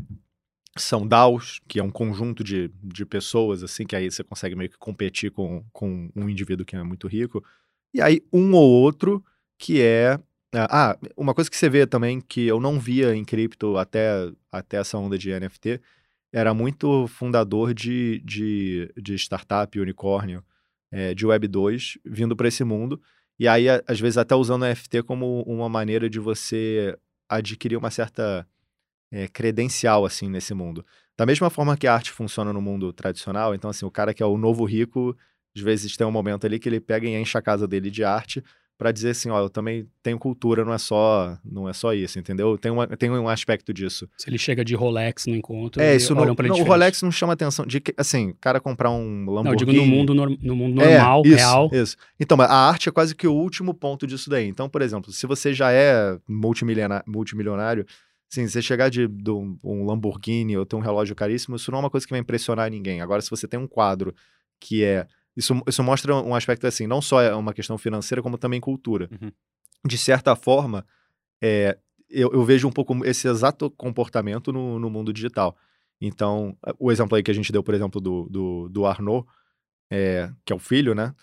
são DAOs, que é um conjunto de, de pessoas, assim, que aí você consegue meio que competir com, com um indivíduo que é muito rico. E aí um ou outro que é ah, ah, uma coisa que você vê também que eu não via em cripto até, até essa onda de NFT era muito fundador de, de, de startup, unicórnio, é, de Web 2, vindo para esse mundo. E aí, às vezes, até usando o NFT como uma maneira de você adquirir uma certa é, credencial, assim, nesse mundo. Da mesma forma que a arte funciona no mundo tradicional, então, assim, o cara que é o novo rico, às vezes tem um momento ali que ele pega e enche a casa dele de arte para dizer assim, ó, eu também tenho cultura, não é só, não é só isso, entendeu? Tem, uma, tem um aspecto disso. Se ele chega de Rolex no encontro, é, isso não, não o Rolex não chama atenção de que, assim, o cara comprar um Lamborghini. Não, eu digo no mundo, no mundo é, normal, é, isso, real. Isso. Então, a arte é quase que o último ponto disso daí. Então, por exemplo, se você já é multimilionário, multimilionário Sim, você chegar de, de um, um Lamborghini ou ter um relógio caríssimo, isso não é uma coisa que vai impressionar ninguém. Agora, se você tem um quadro que é isso, isso mostra um aspecto assim, não só é uma questão financeira, como também cultura. Uhum. De certa forma, é, eu, eu, vejo um pouco esse exato comportamento no, no, mundo digital. Então, o exemplo aí que a gente deu, por exemplo, do, do, do Arnaud, é, que é o filho, né?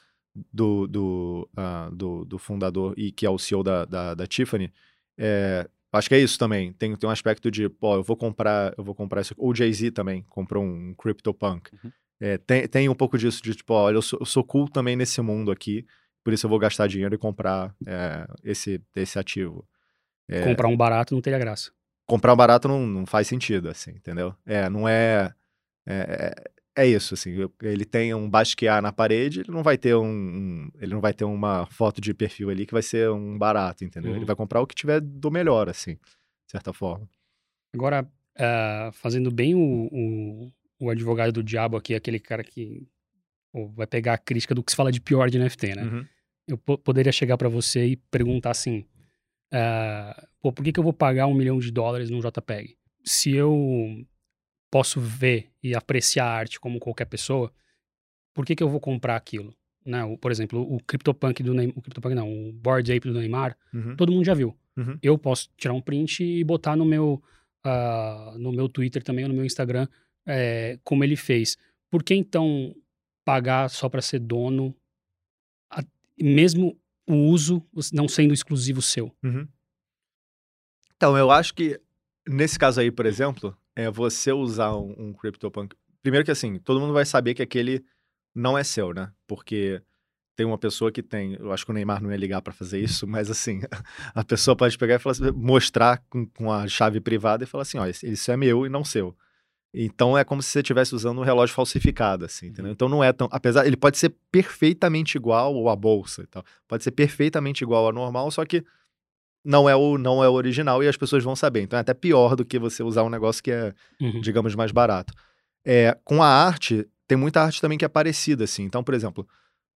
Do, do, uh, do, do, fundador e que é o CEO da, da, da Tiffany, é, acho que é isso também. Tem, tem um aspecto de, pô, eu vou comprar, eu vou comprar isso. O Jay-Z também comprou um CryptoPunk. Uhum. É, tem, tem um pouco disso de tipo, olha, eu sou, eu sou cool também nesse mundo aqui, por isso eu vou gastar dinheiro e comprar é, esse, esse ativo. É, comprar um barato não teria graça. Comprar um barato não, não faz sentido, assim, entendeu? É, não é, é. É, isso, assim. Ele tem um Basquiat na parede, ele não vai ter um, um, Ele não vai ter uma foto de perfil ali que vai ser um barato, entendeu? Uhum. Ele vai comprar o que tiver do melhor, assim, de certa forma. Agora, uh, fazendo bem o, o, o advogado do diabo aqui, aquele cara que pô, vai pegar a crítica do que se fala de pior de NFT, né? Uhum. Eu poderia chegar para você e perguntar assim: uh, pô, por que, que eu vou pagar um milhão de dólares num JPEG? Se eu posso ver e apreciar a arte como qualquer pessoa, por que, que eu vou comprar aquilo? Né? O, por exemplo, o CryptoPunk do Neymar, o CryptoPunk não, o Board Ape do Neymar, uhum. todo mundo já viu. Uhum. Eu posso tirar um print e botar no meu, uh, no meu Twitter também, ou no meu Instagram, é, como ele fez. Por que então pagar só para ser dono, a, mesmo o uso não sendo exclusivo seu? Uhum. Então, eu acho que nesse caso aí, por exemplo, é você usar um, um CryptoPunk. Primeiro que assim, todo mundo vai saber que aquele não é seu, né? Porque tem uma pessoa que tem. Eu acho que o Neymar não ia ligar para fazer isso, mas assim, a pessoa pode pegar e falar mostrar com, com a chave privada e falar assim: ó, isso é meu e não seu. Então é como se você estivesse usando um relógio falsificado, assim, entendeu? Uhum. Então não é tão. Apesar. Ele pode ser perfeitamente igual à bolsa e tal. Pode ser perfeitamente igual ao normal, só que não é o não é o original e as pessoas vão saber. Então é até pior do que você usar um negócio que é, uhum. digamos, mais barato. É, com a arte, tem muita arte também que é parecida, assim. Então, por exemplo,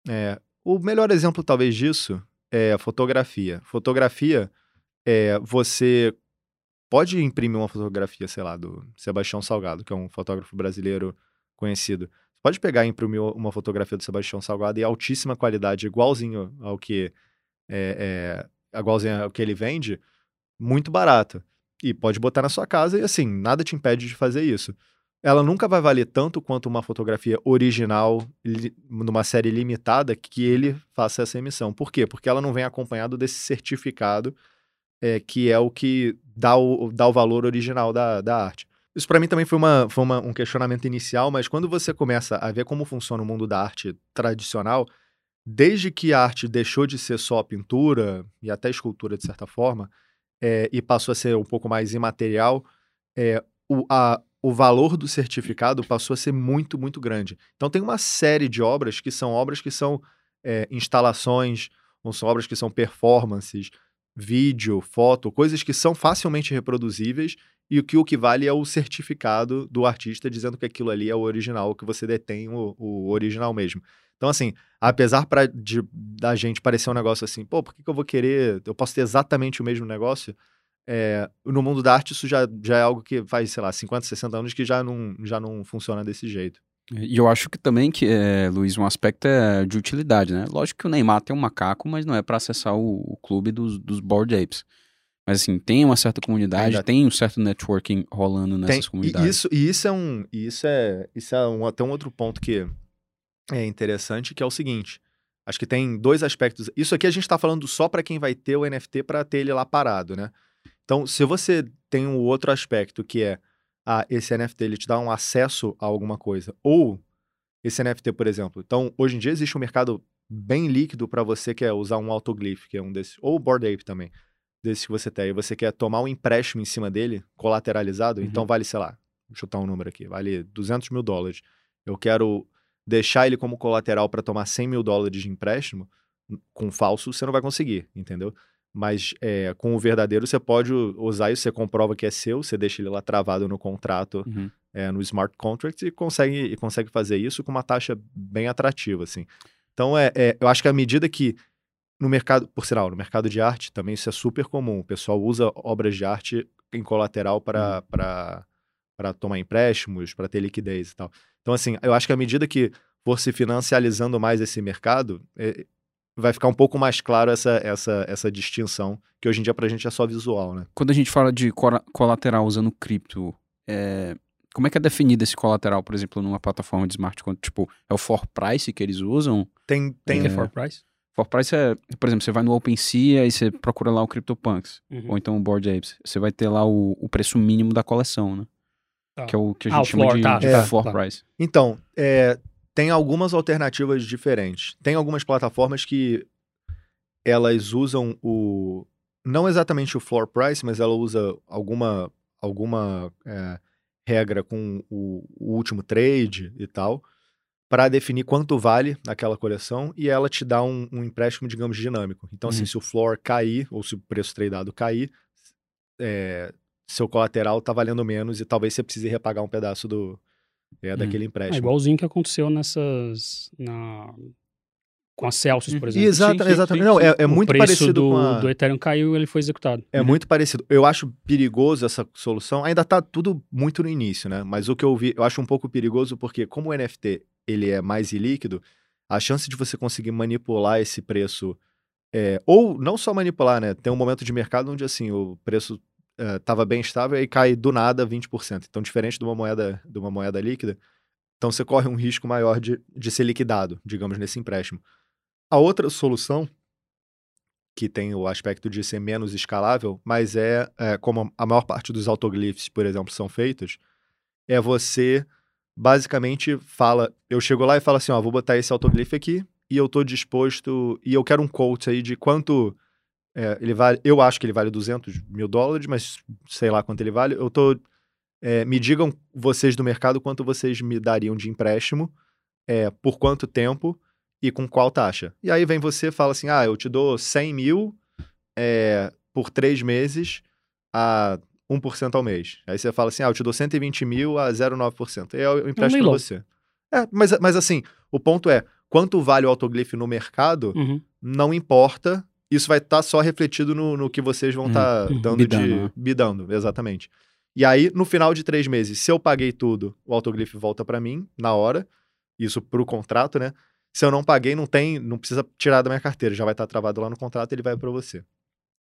é, o melhor exemplo talvez disso é a fotografia. Fotografia é você pode imprimir uma fotografia, sei lá, do Sebastião Salgado, que é um fotógrafo brasileiro conhecido. Pode pegar e imprimir uma fotografia do Sebastião Salgado e altíssima qualidade, igualzinho ao que é, é igualzinho ao que ele vende, muito barato. E pode botar na sua casa e assim, nada te impede de fazer isso. ela nunca vai valer tanto quanto uma fotografia original numa série limitada que ele faça essa emissão. Por quê? Porque ela não vem acompanhado desse certificado é, que é o que dá o, dá o valor original da, da arte. Isso para mim também foi, uma, foi uma, um questionamento inicial, mas quando você começa a ver como funciona o mundo da arte tradicional, desde que a arte deixou de ser só pintura e até escultura de certa forma, é, e passou a ser um pouco mais imaterial, é, o, a, o valor do certificado passou a ser muito, muito grande. Então tem uma série de obras que são obras que são é, instalações, ou são obras que são performances, vídeo, foto, coisas que são facilmente reproduzíveis e que o que vale é o certificado do artista dizendo que aquilo ali é o original, que você detém o, o original mesmo. Então, assim, apesar pra, de, da gente parecer um negócio assim, pô, por que, que eu vou querer, eu posso ter exatamente o mesmo negócio? É, no mundo da arte, isso já, já é algo que faz, sei lá, 50, 60 anos que já não, já não funciona desse jeito. E eu acho que também, que, é, Luiz, um aspecto é de utilidade, né? Lógico que o Neymar tem um macaco, mas não é para acessar o, o, clube dos, dos Board Apes. Mas assim, tem uma certa comunidade, Ainda... tem um certo networking rolando nessas tem, comunidades. E isso, e isso é um. Isso é, isso é um, até um outro ponto que é interessante, que é o seguinte. Acho que tem dois aspectos. Isso aqui a gente está falando só para quem vai ter o NFT para ter ele lá parado, né? Então, se você tem um outro aspecto que é ah, esse NFT ele te dá um acesso a alguma coisa, ou esse NFT, por exemplo. Então, hoje em dia existe um mercado bem líquido para você que é usar um autoglyph, que é um desses, ou o Bored Ape também, desses que você tem, e você quer tomar um empréstimo em cima dele, colateralizado, então uhum. então vale, sei lá, vou chutar um número aqui, vale 200 mil dólares. Eu quero deixar ele como colateral para tomar 100 mil dólares de empréstimo, com falso você não vai conseguir, entendeu? Mas é, com o verdadeiro você pode usar isso, você comprova que é seu, você deixa ele lá travado no contrato, uhum. é, no smart contract e consegue, e consegue fazer isso com uma taxa bem atrativa, assim. Então, é, é, eu acho que à medida que no mercado, por sinal, no mercado de arte também isso é super comum. O pessoal usa obras de arte em colateral para uhum. tomar empréstimos, para ter liquidez e tal. Então, assim, eu acho que à medida que for se financializando mais esse mercado, é, vai ficar um pouco mais claro essa, essa, essa distinção, que hoje em dia para a gente é só visual, né? Quando a gente fala de colateral usando cripto, é... como é que é definido esse colateral, por exemplo, numa plataforma de smart contract? Tipo, é o for price que eles usam? Tem, tem. É... é for price? For price é, por exemplo, você vai no OpenSea e você procura lá o CryptoPunks, uhum. ou então o Board Apes. Você vai ter lá o, o preço mínimo da coleção, né? Tá. Que é o que a gente ah, chama floor, de, tá, de é, floor tá. price. Então, é, tem algumas alternativas diferentes. Tem algumas plataformas que elas usam o não exatamente o floor price, mas ela usa alguma alguma é, regra com o, o, último trade e tal para definir quanto vale aquela coleção e ela te dá um, um empréstimo, digamos, dinâmico. Então, assim, uhum. assim, se o floor cair ou se o preço tradeado cair, é, seu colateral está valendo menos e talvez você precise repagar um pedaço do, é, hum. daquele empréstimo. É igualzinho que aconteceu nessas. Na, com a Celsius, por exemplo. Exato, sim, exatamente. Não, é, é muito parecido do, com a... do Ethereum caiu e ele foi executado. É uhum. muito parecido. Eu acho perigoso essa solução. Ainda tá tudo muito no início, né? Mas o que eu vi, eu acho um pouco perigoso porque como o NFT ele é mais ilíquido, a chance de você conseguir manipular esse preço é, ou não só manipular, né? Tem um momento de mercado onde assim o preço estava eh, bem estável e cai do nada 20%. Então, diferente de uma moeda, de uma moeda líquida, então você corre um risco maior de, de ser liquidado, digamos, nesse empréstimo. A outra solução, que tem o aspecto de ser menos escalável, mas é, é como a maior parte dos autoglyphs, por exemplo, são feitos, é você basicamente fala, eu chego lá e falo assim, ó, vou botar esse autoglyph aqui e eu estou disposto, e eu quero um quote aí de quanto é, ele vale, eu acho que ele vale 200 mil dólares, mas sei lá quanto ele vale. Eu tô. É, me digam vocês do mercado quanto vocês me dariam de empréstimo, é, por quanto tempo e com qual taxa. E aí vem você e fala assim: ah, eu te dou 100 mil é, por três meses a 1% ao mês. Aí você fala assim: ah, eu te dou 120 mil a 0,9%. E eu empresto é um pra você. É, mas, mas assim, o ponto é: quanto vale o autoglyph no mercado, uhum. não importa isso vai estar tá só refletido no, no, que vocês vão estar tá hum, dando bidando, de. Né? Bidando, exatamente. E aí, no final de três meses, se eu paguei tudo, o autoglyph volta para mim, na hora. Isso pro contrato, né? Se eu não paguei, não tem, não precisa tirar da minha carteira, já vai estar tá travado lá no contrato, ele vai para você.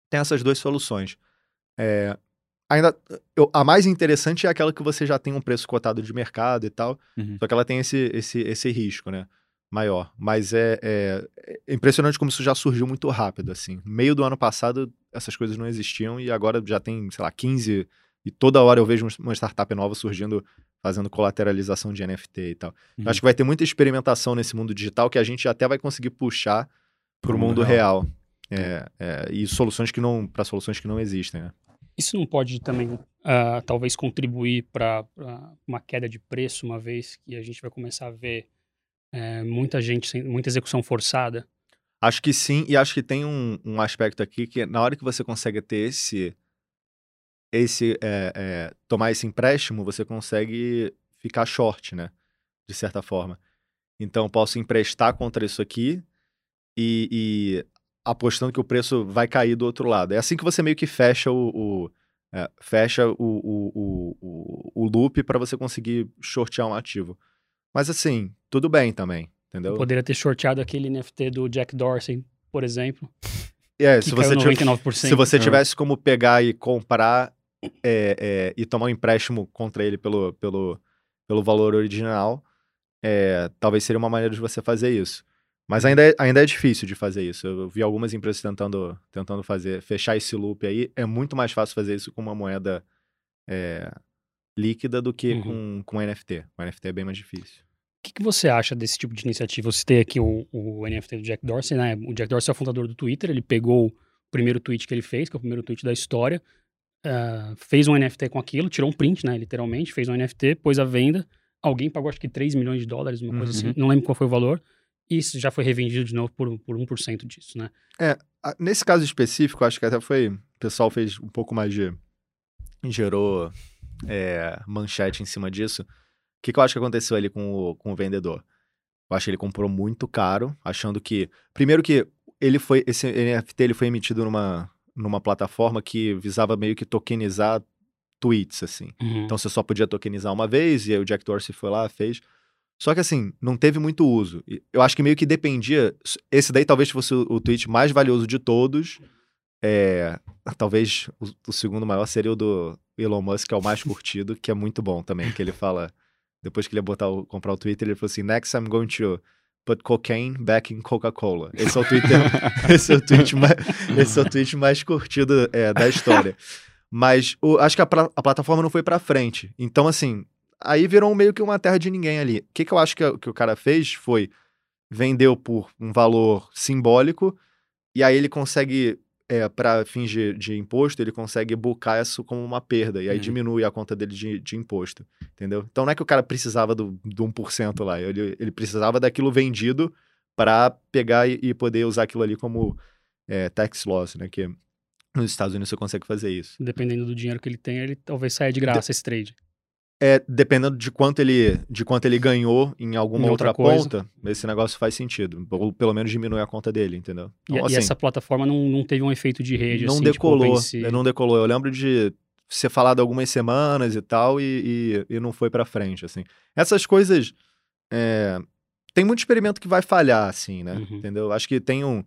Tem essas duas soluções. É, ainda eu, a mais interessante é aquela que você já tem um preço cotado de mercado e tal, Uhum. só que ela tem esse, esse, esse risco, né? Maior. Mas é, é, é impressionante como isso já surgiu muito rápido, assim. No meio do ano passado, essas coisas não existiam e agora já tem, sei lá, 15. E toda hora eu vejo uma startup nova surgindo, fazendo colateralização de NFT e tal. Uhum. Acho que vai ter muita experimentação nesse mundo digital que a gente até vai conseguir puxar para o mundo real. É, é, e soluções que não. para soluções que não existem, né? Isso não pode também, ah, talvez, contribuir para uma queda de preço, uma vez que a gente vai começar a ver eh, muita gente, muita execução forçada? Acho que sim, e acho que tem um, um aspecto aqui que na hora que você consegue ter esse. esse é, é, tomar esse empréstimo, você consegue ficar short, né? De certa forma. Então, posso emprestar contra isso aqui e, e apostando que o preço vai cair do outro lado. É assim que você meio que fecha o. o- é, fecha o, o, o, o loop para você conseguir shortear um ativo. Mas assim, tudo bem também, entendeu? Poderia ter shorteado aquele NFT do Jack Dorsey, por exemplo, É, se você 99%. Se você tivesse como pegar e comprar é, é, e tomar um empréstimo contra ele pelo, pelo, pelo valor original, é, talvez seria uma maneira de você fazer isso. Mas ainda é, ainda é difícil de fazer isso. Eu vi algumas empresas tentando, tentando fazer, fechar esse loop aí. É muito mais fácil fazer isso com uma moeda é, líquida do que Uhum. com, com NFT. O NFT é bem mais difícil. O que, que você acha desse tipo de iniciativa? Você tem aqui o, o NFT do Jack Dorsey, né? O Jack Dorsey é o fundador do Twitter, ele pegou o primeiro tweet que ele fez, que é o primeiro tweet da história, ah, fez um NFT com aquilo, tirou um print, né? Literalmente, fez um NFT, pôs à venda. Alguém pagou acho que 3 milhões de dólares, uma coisa Uhum. assim, não lembro qual foi o valor. E isso já foi revendido de novo por, por 1% disso, né? Ah, Nesse caso específico, acho que até foi. O pessoal fez um pouco mais de. gerou é, manchete em cima disso. O que, que eu acho que aconteceu ali com o, com o vendedor? Eu acho que ele comprou muito caro, achando que. Primeiro que ele foi. Esse NFT ele foi emitido numa, numa plataforma que visava meio que tokenizar tweets, assim. Uhum. Então você só podia tokenizar uma vez, e aí o Jack Dorsey foi lá, fez. Só que assim, não teve muito uso. Eu acho que meio que dependia. Esse daí talvez fosse o, o tweet mais valioso de todos. É, talvez o, o segundo maior seria o do Elon Musk, que é o mais curtido, que é muito bom também. Que ele fala, depois que ele ia botar o- comprar o Twitter, ele falou assim: Next I'm going to put cocaine back in Coca-Cola. Esse é o Twitter. esse, é o tweet mais, esse é o tweet mais curtido é, da história. Mas o- acho que a, a plataforma não foi pra frente. Então, assim, aí virou meio que uma terra de ninguém ali. O que, que eu acho que, que o cara fez foi vendeu por um valor simbólico e aí ele consegue, é, para fins de, de imposto, ele consegue bucar isso como uma perda e aí Uhum. diminui a conta dele de, de imposto, entendeu? Então não é que o cara precisava do, do 1% lá, ele, ele precisava daquilo vendido para pegar e, e poder usar aquilo ali como é, tax loss, né? Que nos Estados Unidos você consegue fazer isso. Dependendo do dinheiro que ele tem, ele talvez saia de graça esse trade. É, dependendo de quanto ele de quanto ele ganhou em alguma Em outra, outra ponta, esse negócio faz sentido. Ou pelo menos diminui a conta dele, entendeu? E, Então, e essa plataforma não, não teve um efeito de rede, não assim, decolou. OpenSea. não decolou. Eu lembro de ser falado algumas semanas e tal, e, e, e não foi pra frente, assim. Essas coisas. é, tem muito experimento que vai falhar, assim, né? Uhum. Entendeu? Acho que tem um.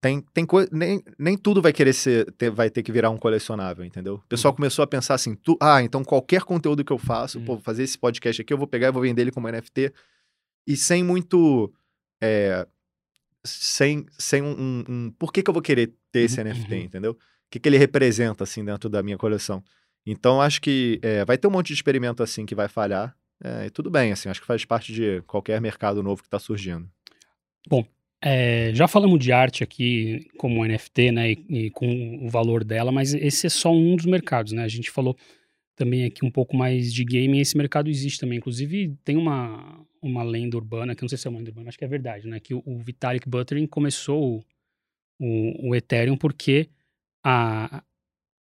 Tem, tem coi- nem, nem tudo vai querer ser, ter- vai ter que virar um colecionável, entendeu? O pessoal Uhum. começou a pensar assim, tu, ah, então qualquer conteúdo que eu faço, Uhum. pô, vou fazer esse podcast aqui, eu vou pegar e vou vender ele como NFT, e sem muito, é, sem, sem um, um- um- por que que eu vou querer ter esse Uhum, NFT, uhum. entendeu? O que que ele representa, assim, dentro da minha coleção. Então, acho que é, vai ter um monte de experimento, assim, que vai falhar, é, e tudo bem, assim, acho que faz parte de qualquer mercado novo que tá surgindo. É, já falamos de arte aqui como NFT, né, e, e com o valor dela, mas esse é só um dos mercados, né? A gente falou também aqui um pouco mais de gaming, esse mercado existe também. Inclusive, tem uma, uma lenda urbana, que eu não sei se é uma lenda urbana, acho que é verdade, né? Que o, o Vitalik Buterin começou o, o, o Ethereum porque a...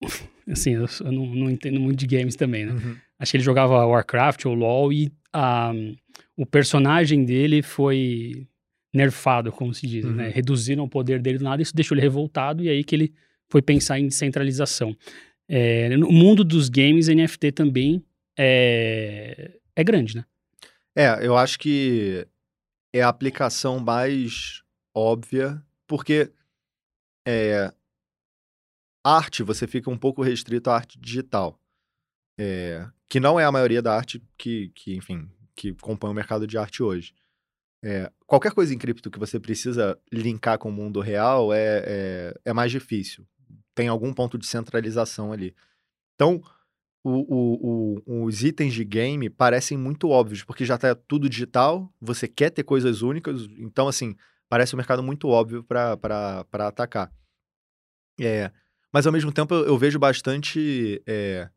Assim, eu, eu não, não entendo muito de games também, né? Acho que ele jogava Warcraft ou LoL e ah, o personagem dele foi nerfado, como se diz, Uhum. né? Reduziram o poder dele do nada, isso deixou ele revoltado e aí que ele foi pensar em descentralização. É, no mundo dos games, NFT também é, é grande, né? É, eu acho que é a aplicação mais óbvia, porque é, arte, você fica um pouco restrito à arte digital. É, que não é a maioria da arte que, que enfim, que compõe o mercado de arte hoje. É, qualquer coisa em cripto que você precisa linkar com o mundo real é, é, é mais difícil. Tem algum ponto de centralização ali. Então, o, o, o, os itens de game parecem muito óbvios, porque já está tudo digital, você quer ter coisas únicas, então, assim, parece um mercado muito óbvio para atacar. É, mas, ao mesmo tempo, eu, eu vejo bastante. É,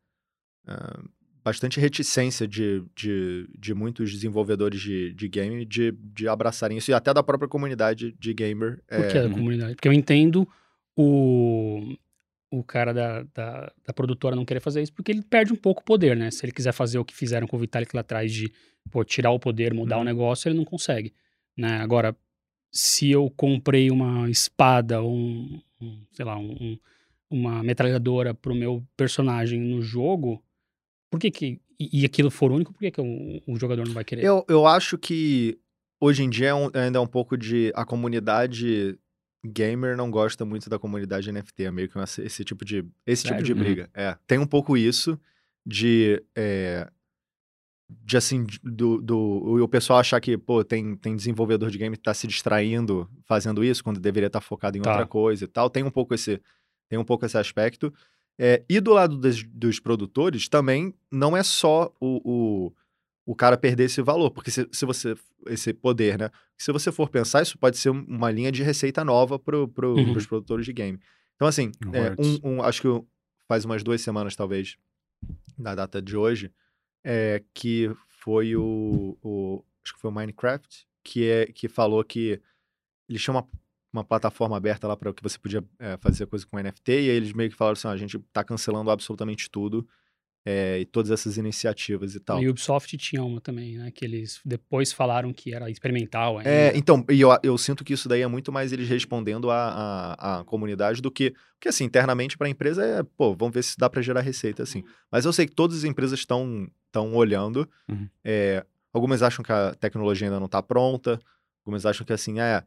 bastante reticência de, de, de muitos desenvolvedores de, de game de, de abraçarem isso, e até da própria comunidade de gamer. Por que é... da comunidade? Porque eu entendo o, o cara da, da, da, produtora não querer fazer isso, porque ele perde um pouco o poder, né? Se ele quiser fazer o que fizeram com o Vitalik lá atrás, de pô, tirar o poder, mudar o uhum. negócio, ele não consegue. Né? Agora, se eu comprei uma espada ou um, um sei lá, um, uma metralhadora pro meu personagem no jogo, por que que... E, aquilo for único, por que que jogador não vai querer? Eu, eu acho que hoje em dia é um, ainda é um pouco de... A comunidade gamer não gosta muito da comunidade NFT, é meio que esse, esse tipo de esse Sério? tipo de briga. Uhum. É, tem um pouco isso de é, de assim do, do o pessoal achar que pô tem, tem desenvolvedor de game que tá se distraindo fazendo isso quando deveria estar tá focado em tá. outra coisa e tal. Tem um pouco esse tem um pouco esse aspecto. É, e do lado dos, dos, produtores, também não é só o, o, o, cara perder esse valor, porque se, se você. esse poder, né? Se você for pensar, isso pode ser uma linha de receita nova para pro, uhum. os produtores de game. Então, assim, é, um, um, acho que faz umas duas semanas, talvez, na data de hoje, é, que foi o, o. Acho que foi o Minecraft, que, é, que falou que eles tinham uma uma plataforma aberta lá para que você podia é, fazer coisa com NFT, e aí eles meio que falaram assim: ah, a gente está cancelando absolutamente tudo. É, e todas essas iniciativas e tal. A Ubisoft tinha uma também, né? Que eles depois falaram que era experimental. Ainda. É, então, e eu, eu sinto que isso daí é muito mais eles respondendo à, comunidade do que. Porque, assim, internamente para a empresa é, pô, vamos ver se dá para gerar receita, assim. Mas eu sei que todas as empresas estão olhando. Uhum. É, algumas acham que a tecnologia ainda não está pronta, algumas acham que, assim, é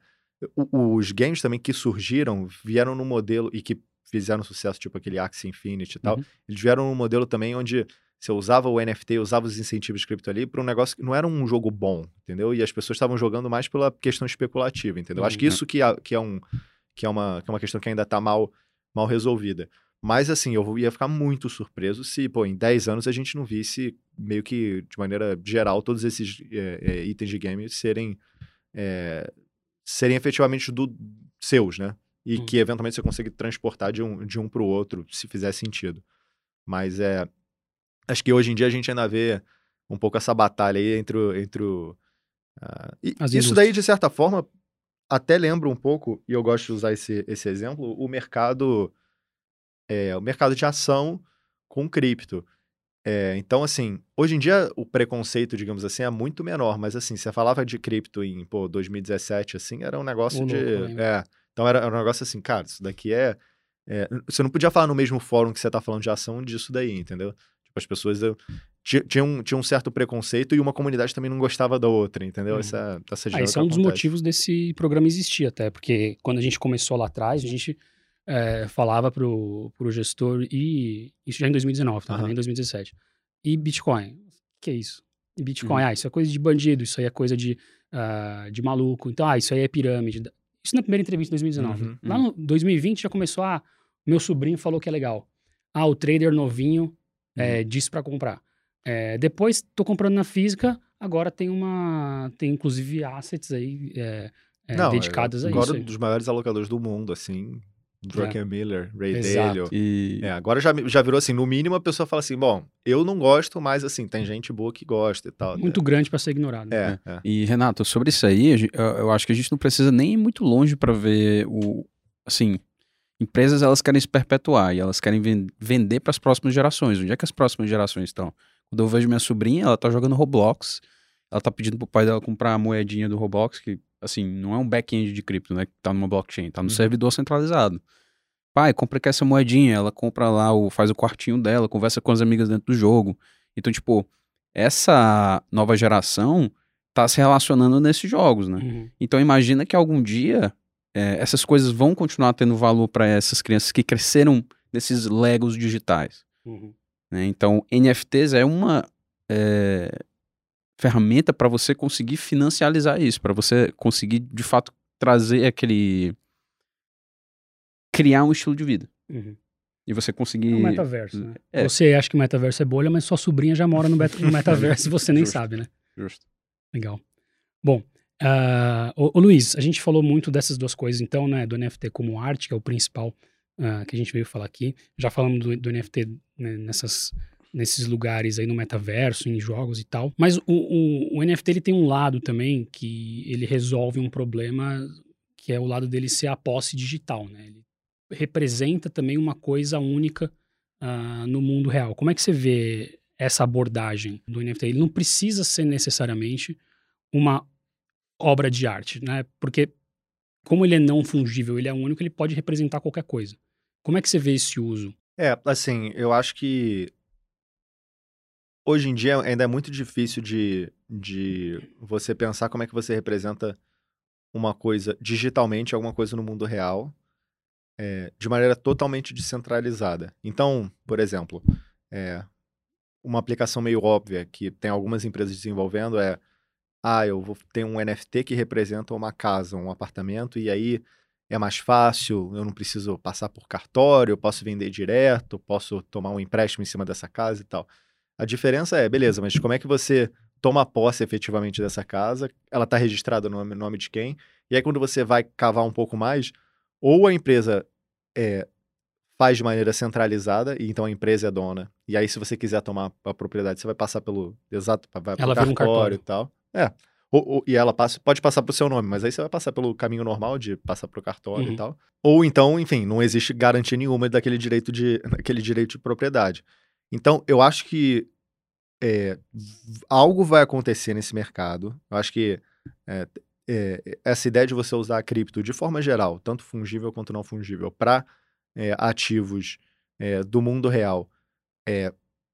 os games também que surgiram vieram no modelo e que fizeram sucesso, tipo aquele Axie Infinity e tal, uhum. eles vieram num modelo também onde você usava o NFT, usava os incentivos cripto ali para um negócio que não era um jogo bom, entendeu? E as pessoas estavam jogando mais pela questão especulativa, entendeu? Uhum. Acho que uhum. isso que é, que é, um, que é, uma, que é uma questão que ainda está mal, mal resolvida. Mas, assim, eu ia ficar muito surpreso se, pô, em 10 anos a gente não visse, meio que de maneira geral, todos esses é, é, itens de game serem é, serem efetivamente do, seus, né? E hum. que eventualmente você consegue transportar de um, de um para o outro, se fizer sentido. Mas é. Acho que hoje em dia a gente ainda vê um pouco essa batalha aí entre o. Entre o uh, e isso daí, de certa forma, até lembra um pouco, e eu gosto de usar esse, esse exemplo, o mercado. É, o mercado de ação com cripto. É, então, assim, hoje em dia o preconceito, digamos assim, é muito menor, mas assim, você falava de cripto em, pô, 2017, assim, era um negócio de. é, então era, era, um negócio assim, cara, isso daqui é, é, Você não podia falar no mesmo fórum que você tá falando de ação disso daí, entendeu? Tipo, as pessoas eu, tinham, um, tinha um certo preconceito e uma comunidade também não gostava da outra, entendeu? Uhum. Essa, essa ah, esse é um dos motivos desse programa existir, até, porque quando a gente começou lá atrás, a gente é, falava pro, pro gestor, e isso já em 2019, tá? Uhum. Em 2017. E Bitcoin? O que é isso? E Bitcoin, uhum. ah, isso é coisa de bandido, isso aí é coisa de, uh, de maluco. Então, ah, isso aí é pirâmide. Isso na primeira entrevista em 2019. Uhum, Lá no 2020 já começou a. Ah, meu sobrinho falou que é legal. Ah, o trader novinho é, disse para comprar. É, depois tô comprando na física, agora tem uma. Tem inclusive assets aí é, é, Não, dedicadas a isso. Agora, um dos maiores alocadores do mundo, assim. Drucker é. Miller, Ray Dalio. E... É, agora já, já virou assim, no mínimo a pessoa fala assim, bom, eu não gosto, mas assim, tem gente boa que gosta e tal. Muito né? grande para ser ignorado. É, é, é. E Renato, sobre isso aí, eu acho que a gente não precisa nem ir muito longe para ver o, assim, empresas elas querem se perpetuar e elas querem vender para as próximas gerações. Onde é que as próximas gerações estão? Quando eu vejo minha sobrinha, ela tá jogando Roblox, ela tá pedindo pro pai dela comprar a moedinha do Roblox, que assim, não é um back-end de cripto, né? Que tá numa blockchain, tá no uhum. servidor centralizado. Pai, compra aqui essa moedinha, ela compra lá, o, faz o quartinho dela, conversa com as amigas dentro do jogo. Então, tipo, essa nova geração tá se relacionando nesses jogos, né? Uhum. Então, imagina que algum dia é, essas coisas vão continuar tendo valor para essas crianças que cresceram desses Legos digitais. Uhum. Né? Então, NFTs é uma é, ferramenta para você conseguir financializar isso, para você conseguir, de fato, trazer aquele. criar um estilo de vida. Uhum. E você conseguir. É um metaverso, né? É. Você acha que o metaverso é bolha, mas sua sobrinha já mora no, metaverso e você nem Justo. sabe, né? Justo. Legal. Bom, uh, ô, ô, Luiz, a gente falou muito dessas duas coisas, então, né? Do NFT como arte, que é o principal uh, que a gente veio falar aqui. Já falamos do, do NFT né, nessas, nesses lugares aí no metaverso, em jogos e tal. Mas o, o, o NFT ele tem um lado também que ele resolve um problema que é o lado dele ser a posse digital, né? Ele representa também uma coisa única uh, no mundo real. Como é que você vê essa abordagem do NFT? Ele não precisa ser necessariamente uma obra de arte, né? Porque como ele é não fungível, ele é único, ele pode representar qualquer coisa. Como é que você vê esse uso? É, assim, eu acho que hoje em dia ainda é muito difícil de, de você pensar como é que você representa uma coisa digitalmente, alguma coisa no mundo real, é, de maneira totalmente descentralizada. Então, por exemplo, é, uma aplicação meio óbvia que tem algumas empresas desenvolvendo é ah, eu vou ter um NFT que representa uma casa, um apartamento, e aí é mais fácil, eu não preciso passar por cartório, eu posso vender direto, posso tomar um empréstimo em cima dessa casa e tal. A diferença é, beleza, mas como é que você toma posse efetivamente dessa casa? Ela está registrada no nome de quem? E aí, quando você vai cavar um pouco mais, ou a empresa é, faz de maneira centralizada, e então a empresa é dona. E aí, se você quiser tomar a propriedade, você vai passar pelo exato, vai Ela cartório, um cartório e tal. É. Ou, ou, e ela passa, pode passar pro seu nome, mas aí você vai passar pelo caminho normal de passar pro cartório uhum. e tal. Ou então, enfim, não existe garantia nenhuma daquele direito de, daquele direito de propriedade. Então, eu acho que é, algo vai acontecer nesse mercado. Eu acho que é, é, essa ideia de você usar a cripto de forma geral, tanto fungível quanto não fungível, para ativos do mundo real,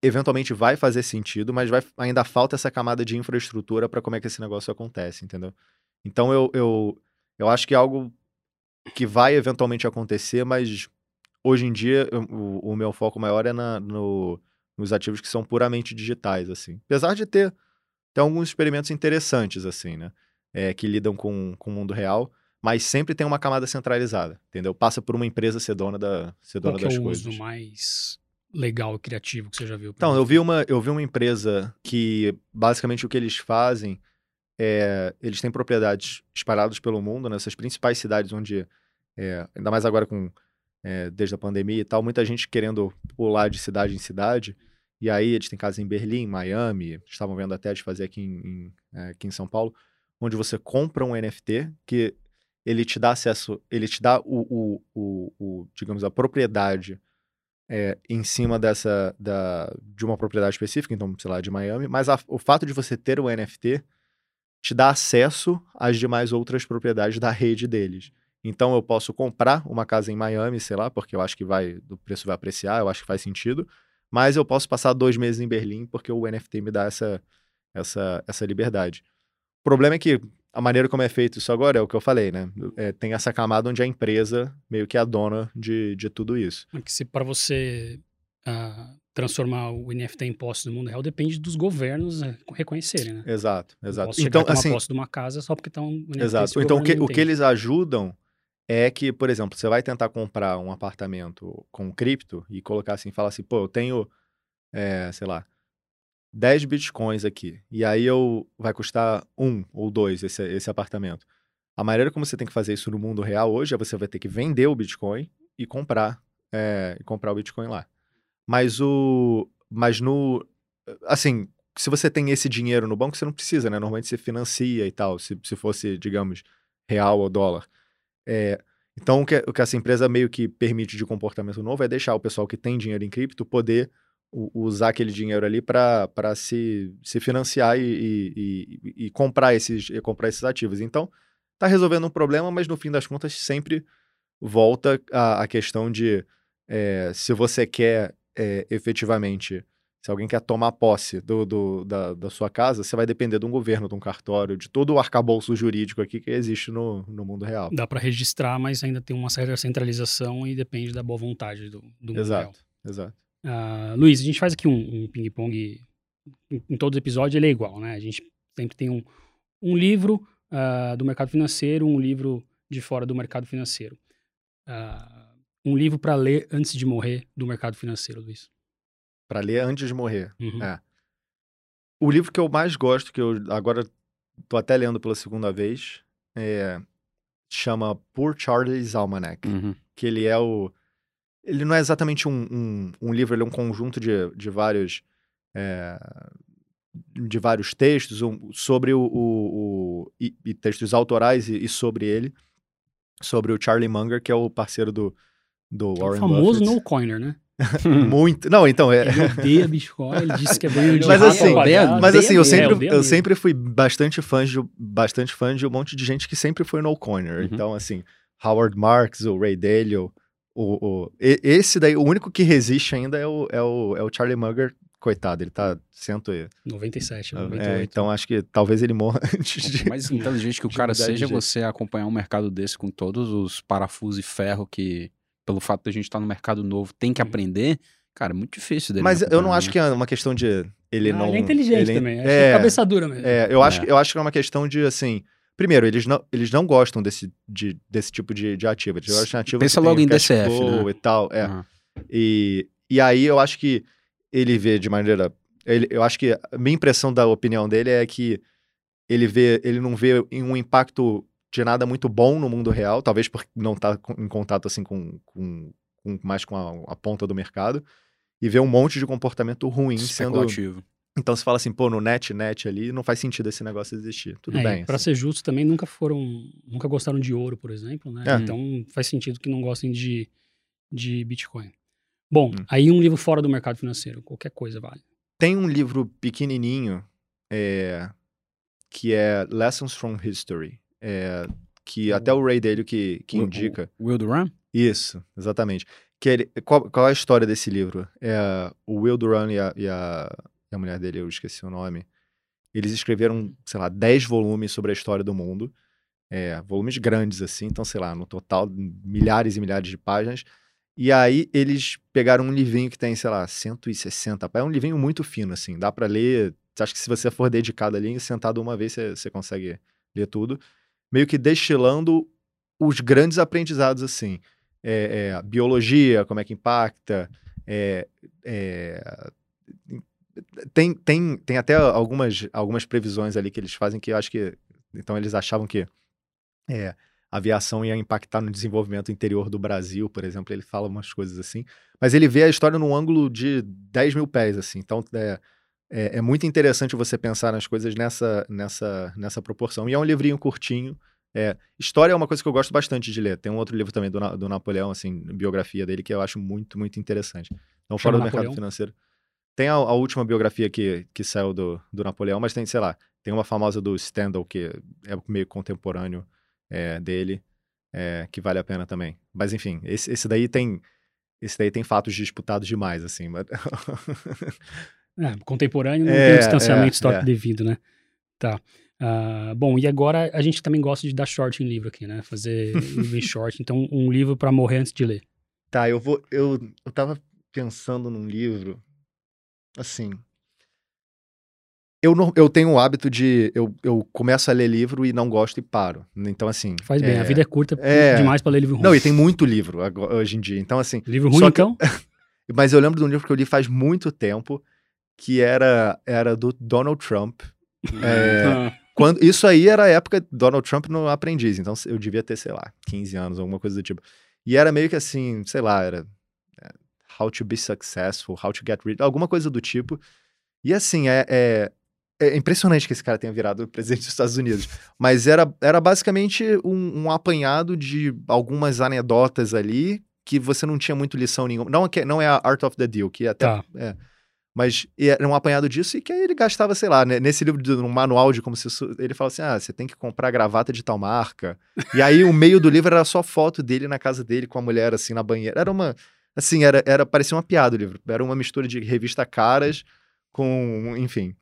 eventualmente vai fazer sentido, mas vai, ainda falta essa camada de infraestrutura para como é que esse negócio acontece, entendeu? Então eu, eu, eu acho que é algo que vai eventualmente acontecer, mas hoje em dia o, o, meu foco maior é na, no, nos ativos que são puramente digitais, assim. Apesar de ter, ter alguns experimentos interessantes, assim, né? é, que lidam com, com o mundo real, mas sempre tem uma camada centralizada, entendeu? Passa por uma empresa ser dona, da, ser dona Qual das é o coisas. uso mais legal e criativo que você já viu? Então, eu vi, uma, eu vi uma empresa que basicamente o que eles fazem é. Eles têm propriedades espalhadas pelo mundo, nessas principais cidades onde. É, ainda mais agora com. É, desde a pandemia e tal, muita gente querendo pular de cidade em cidade. E aí eles têm casa em Berlim, Miami, estavam vendo até de fazer aqui em, em é, aqui em São Paulo onde você compra um NFT que ele te dá acesso, ele te dá o, o, o, o digamos, a propriedade é, em cima dessa, da, de uma propriedade específica, então, sei lá, de Miami, mas a, o fato de você ter o NFT te dá acesso às demais outras propriedades da rede deles. Então eu posso comprar uma casa em Miami, sei lá, porque eu acho que vai, o preço vai apreciar, eu acho que faz sentido, mas eu posso passar dois meses em Berlim porque o NFT me dá essa, essa, essa liberdade problema é que a maneira como é feito isso agora é o que eu falei, né? É, tem essa camada onde a empresa meio que é a dona de, de tudo isso. É que se para você uh, transformar o NFT em posse no mundo real depende dos governos né, reconhecerem, né? Exato, exato. Então, assim, posse de uma casa só porque um NFT, Exato. Então o que, o que eles ajudam é que, por exemplo, você vai tentar comprar um apartamento com cripto e colocar assim, falar assim, pô, eu tenho, é, sei lá, 10 bitcoins aqui, e aí eu vai custar um ou dois esse, esse apartamento. A maneira como você tem que fazer isso no mundo real hoje é você vai ter que vender o Bitcoin e comprar, é, comprar o Bitcoin lá. Mas o. Mas no. Assim, se você tem esse dinheiro no banco, você não precisa, né? Normalmente você financia e tal, se, se fosse, digamos, real ou dólar. É, então, o que, o que essa empresa meio que permite de comportamento novo é deixar o pessoal que tem dinheiro em cripto poder usar aquele dinheiro ali para se, se financiar e, e, e, e, comprar, esses, comprar esses ativos. Então, está resolvendo um problema, mas no fim das contas sempre volta a, a questão de é, se você quer é, efetivamente Se alguém quer tomar posse do, do da, da, sua casa, você vai depender de um governo, de um cartório, de todo o arcabouço jurídico aqui que existe no, no mundo real. Dá para registrar, mas ainda tem uma certa centralização e depende da boa vontade do, do mundo exato, real. Exato. Uh, Luiz, a gente faz aqui um, um ping-pong. Em, em todos os episódios ele é igual, né? A gente sempre tem um, um livro uh, do mercado financeiro, um livro de fora do mercado financeiro. Uh, um livro para ler antes de morrer do mercado financeiro, Luiz para ler antes de morrer. Uhum. É. O livro que eu mais gosto, que eu agora tô até lendo pela segunda vez, é, chama Poor Charlie's Almanac, uhum. que ele é o... Ele não é exatamente um, um, um livro, ele é um conjunto de, de vários... É, de vários textos um, sobre o, o, o e, e, textos autorais e, e, sobre ele, sobre o Charlie Munger, que é o parceiro do, do Warren o famoso Buffett. no coiner, né? Muito. Não, então é. Ele odeia Bitcoin, ele disse que é banho de Mas assim, quadrado. mas assim, eu sempre, eu sempre fui bastante fã de bastante fã de um monte de gente que sempre foi no coiner. Uhum. Então, assim, Howard Marks, o Ray Dalio, o, o, esse daí, o único que resiste ainda é o, é o, é o Charlie Munger. Coitado, ele tá cento e... 97, É, 98. então acho que talvez ele morra antes de... O mais inteligente que o cara seja é você acompanhar um mercado desse com todos os parafusos e ferro que, pelo fato de a gente estar no mercado novo, tem que Uhum. aprender. Cara, é muito difícil dele. Mas eu não acho que é uma questão de ele Ah, não... ele é inteligente ele- também. Acho É, que é cabeça dura mesmo. É, eu, acho, É. que- eu acho que é uma questão de, assim... Primeiro, eles não, eles não gostam desse, de, desse tipo de, de ativo. Eles gostam de ativo Pensa que tem logo em DCF, né? e tal. É. Aham. E, e aí eu acho que ele vê de maneira. Ele, eu acho que a minha impressão da opinião dele é que ele vê, ele não vê um impacto de nada muito bom no mundo real, talvez porque não está em contato assim com, com, com- mais com a, a ponta do mercado, e vê um monte de comportamento ruim sendo. Então você fala assim, pô, no net, net ali, não faz sentido esse negócio existir. Tudo É, bem. Pra assim. ser justo, também nunca foram. Nunca gostaram de ouro, por exemplo, né? É. Então faz sentido que não gostem de, de Bitcoin. Bom, Hum. aí um livro fora do mercado financeiro, qualquer coisa vale. Tem um livro pequenininho é, que é Lessons from History, é, que até o Ray Dalio que, que O- indica. O Will Durant? Isso, exatamente. Que ele, qual, qual é a história desse livro? É, o Will Durant e a, e, a, e a mulher dele, eu esqueci o nome, eles escreveram, sei lá, 10 volumes sobre a história do mundo. É, volumes grandes, assim, então, sei lá, no total, milhares e milhares de páginas. E aí eles pegaram um livrinho que tem, sei lá, 160 páginas. É um livrinho muito fino, assim, dá pra ler. Acho que se você for dedicado ali, sentado uma vez, você, você consegue ler tudo. Meio que destilando os grandes aprendizados, assim. É, é, biologia, como é que impacta. é, é, tem, tem, tem até algumas, algumas previsões ali que eles fazem que eu acho que. Então, eles achavam que é, a aviação ia impactar no desenvolvimento interior do Brasil, por exemplo. Ele fala umas coisas assim. Mas ele vê a história num ângulo de 10 mil pés, assim. Então, é, é, é muito interessante você pensar nas coisas nessa, nessa, nessa proporção. E é um livrinho curtinho. É, história é uma coisa que eu gosto bastante de ler. Tem um outro livro também do, do Napoleão, assim, biografia dele, que eu acho muito, muito interessante. Então, fora do mercado Napoleão? financeiro. Tem a, a última biografia que, que saiu do, do Napoleão, mas tem, sei lá, tem uma famosa do Stendhal, que é meio contemporâneo é, dele, é, que vale a pena também. Mas enfim, esse, esse daí tem. Esse daí tem fatos disputados demais, assim. mas- É, contemporâneo não É, tem um distanciamento é, histórico é. devido, né? Tá. Ah, bom, e agora a gente também gosta de dar short em livro aqui, né? Fazer livro em short. Então, um livro pra morrer antes de ler. Tá, eu vou. Eu, eu tava pensando num livro. Assim. Eu, não, eu tenho o hábito de. Eu, eu começo a ler livro e não gosto e paro. Então, assim. Faz bem, é- a vida é curta é. demais pra ler livro ruim. Não, e tem muito livro agora- hoje em dia. Então, assim. Livro ruim, que- então? Mas eu lembro de um livro que eu li faz muito tempo, que era, era do Donald Trump. É, Ah, quando, isso aí era a época Donald Trump no Aprendiz, então eu devia ter, sei lá, 15 anos, alguma coisa do tipo. E era meio que assim, sei lá, era é, How to be successful, How to get rich, alguma coisa do tipo. E assim, é, é, é impressionante que esse cara tenha virado presidente dos Estados Unidos. Mas era, era basicamente um, um apanhado de algumas anedotas ali que você não tinha muito lição nenhuma. Não, é não é a Art of the Deal, que até tá. Mas era um apanhado disso e que aí ele gastava, sei lá, né, nesse livro, de, um manual de como se. Ele fala assim: ah, você tem que comprar gravata de tal marca. e aí o meio do livro era só foto dele na casa dele com a mulher, assim, na banheira. Era uma. Assim, era, era parecia uma piada o livro. Era uma mistura de revista Caras com, enfim,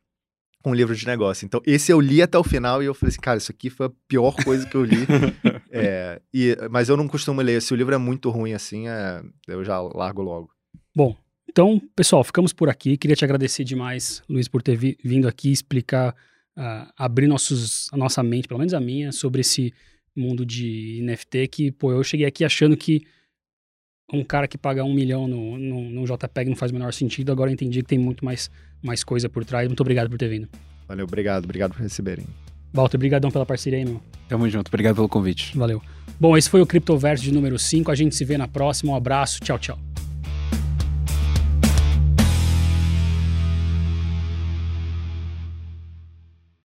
com um livro de negócio. Então, esse eu li até o final e eu falei assim, cara, isso aqui foi a pior coisa que eu li. é, e, mas eu não costumo ler. Se o livro é muito ruim assim, é, eu já largo logo. Bom, então, pessoal, ficamos por aqui. Queria te agradecer demais, Luiz, por ter vi vindo aqui explicar, uh, abrir nossos, a nossa mente, pelo menos a minha, sobre esse mundo de NFT que, pô, eu cheguei aqui achando que um cara que paga um milhão no, no, no JPEG não faz o menor sentido. Agora eu entendi que tem muito mais, mais coisa por trás. Muito obrigado por ter vindo. Valeu, obrigado. Obrigado por receberem. Walter, obrigadão pela parceria aí, meu. Tamo junto. Obrigado pelo convite. Valeu. Bom, esse foi o Criptoverso de número 5. A gente se vê na próxima. Um abraço. Tchau, tchau.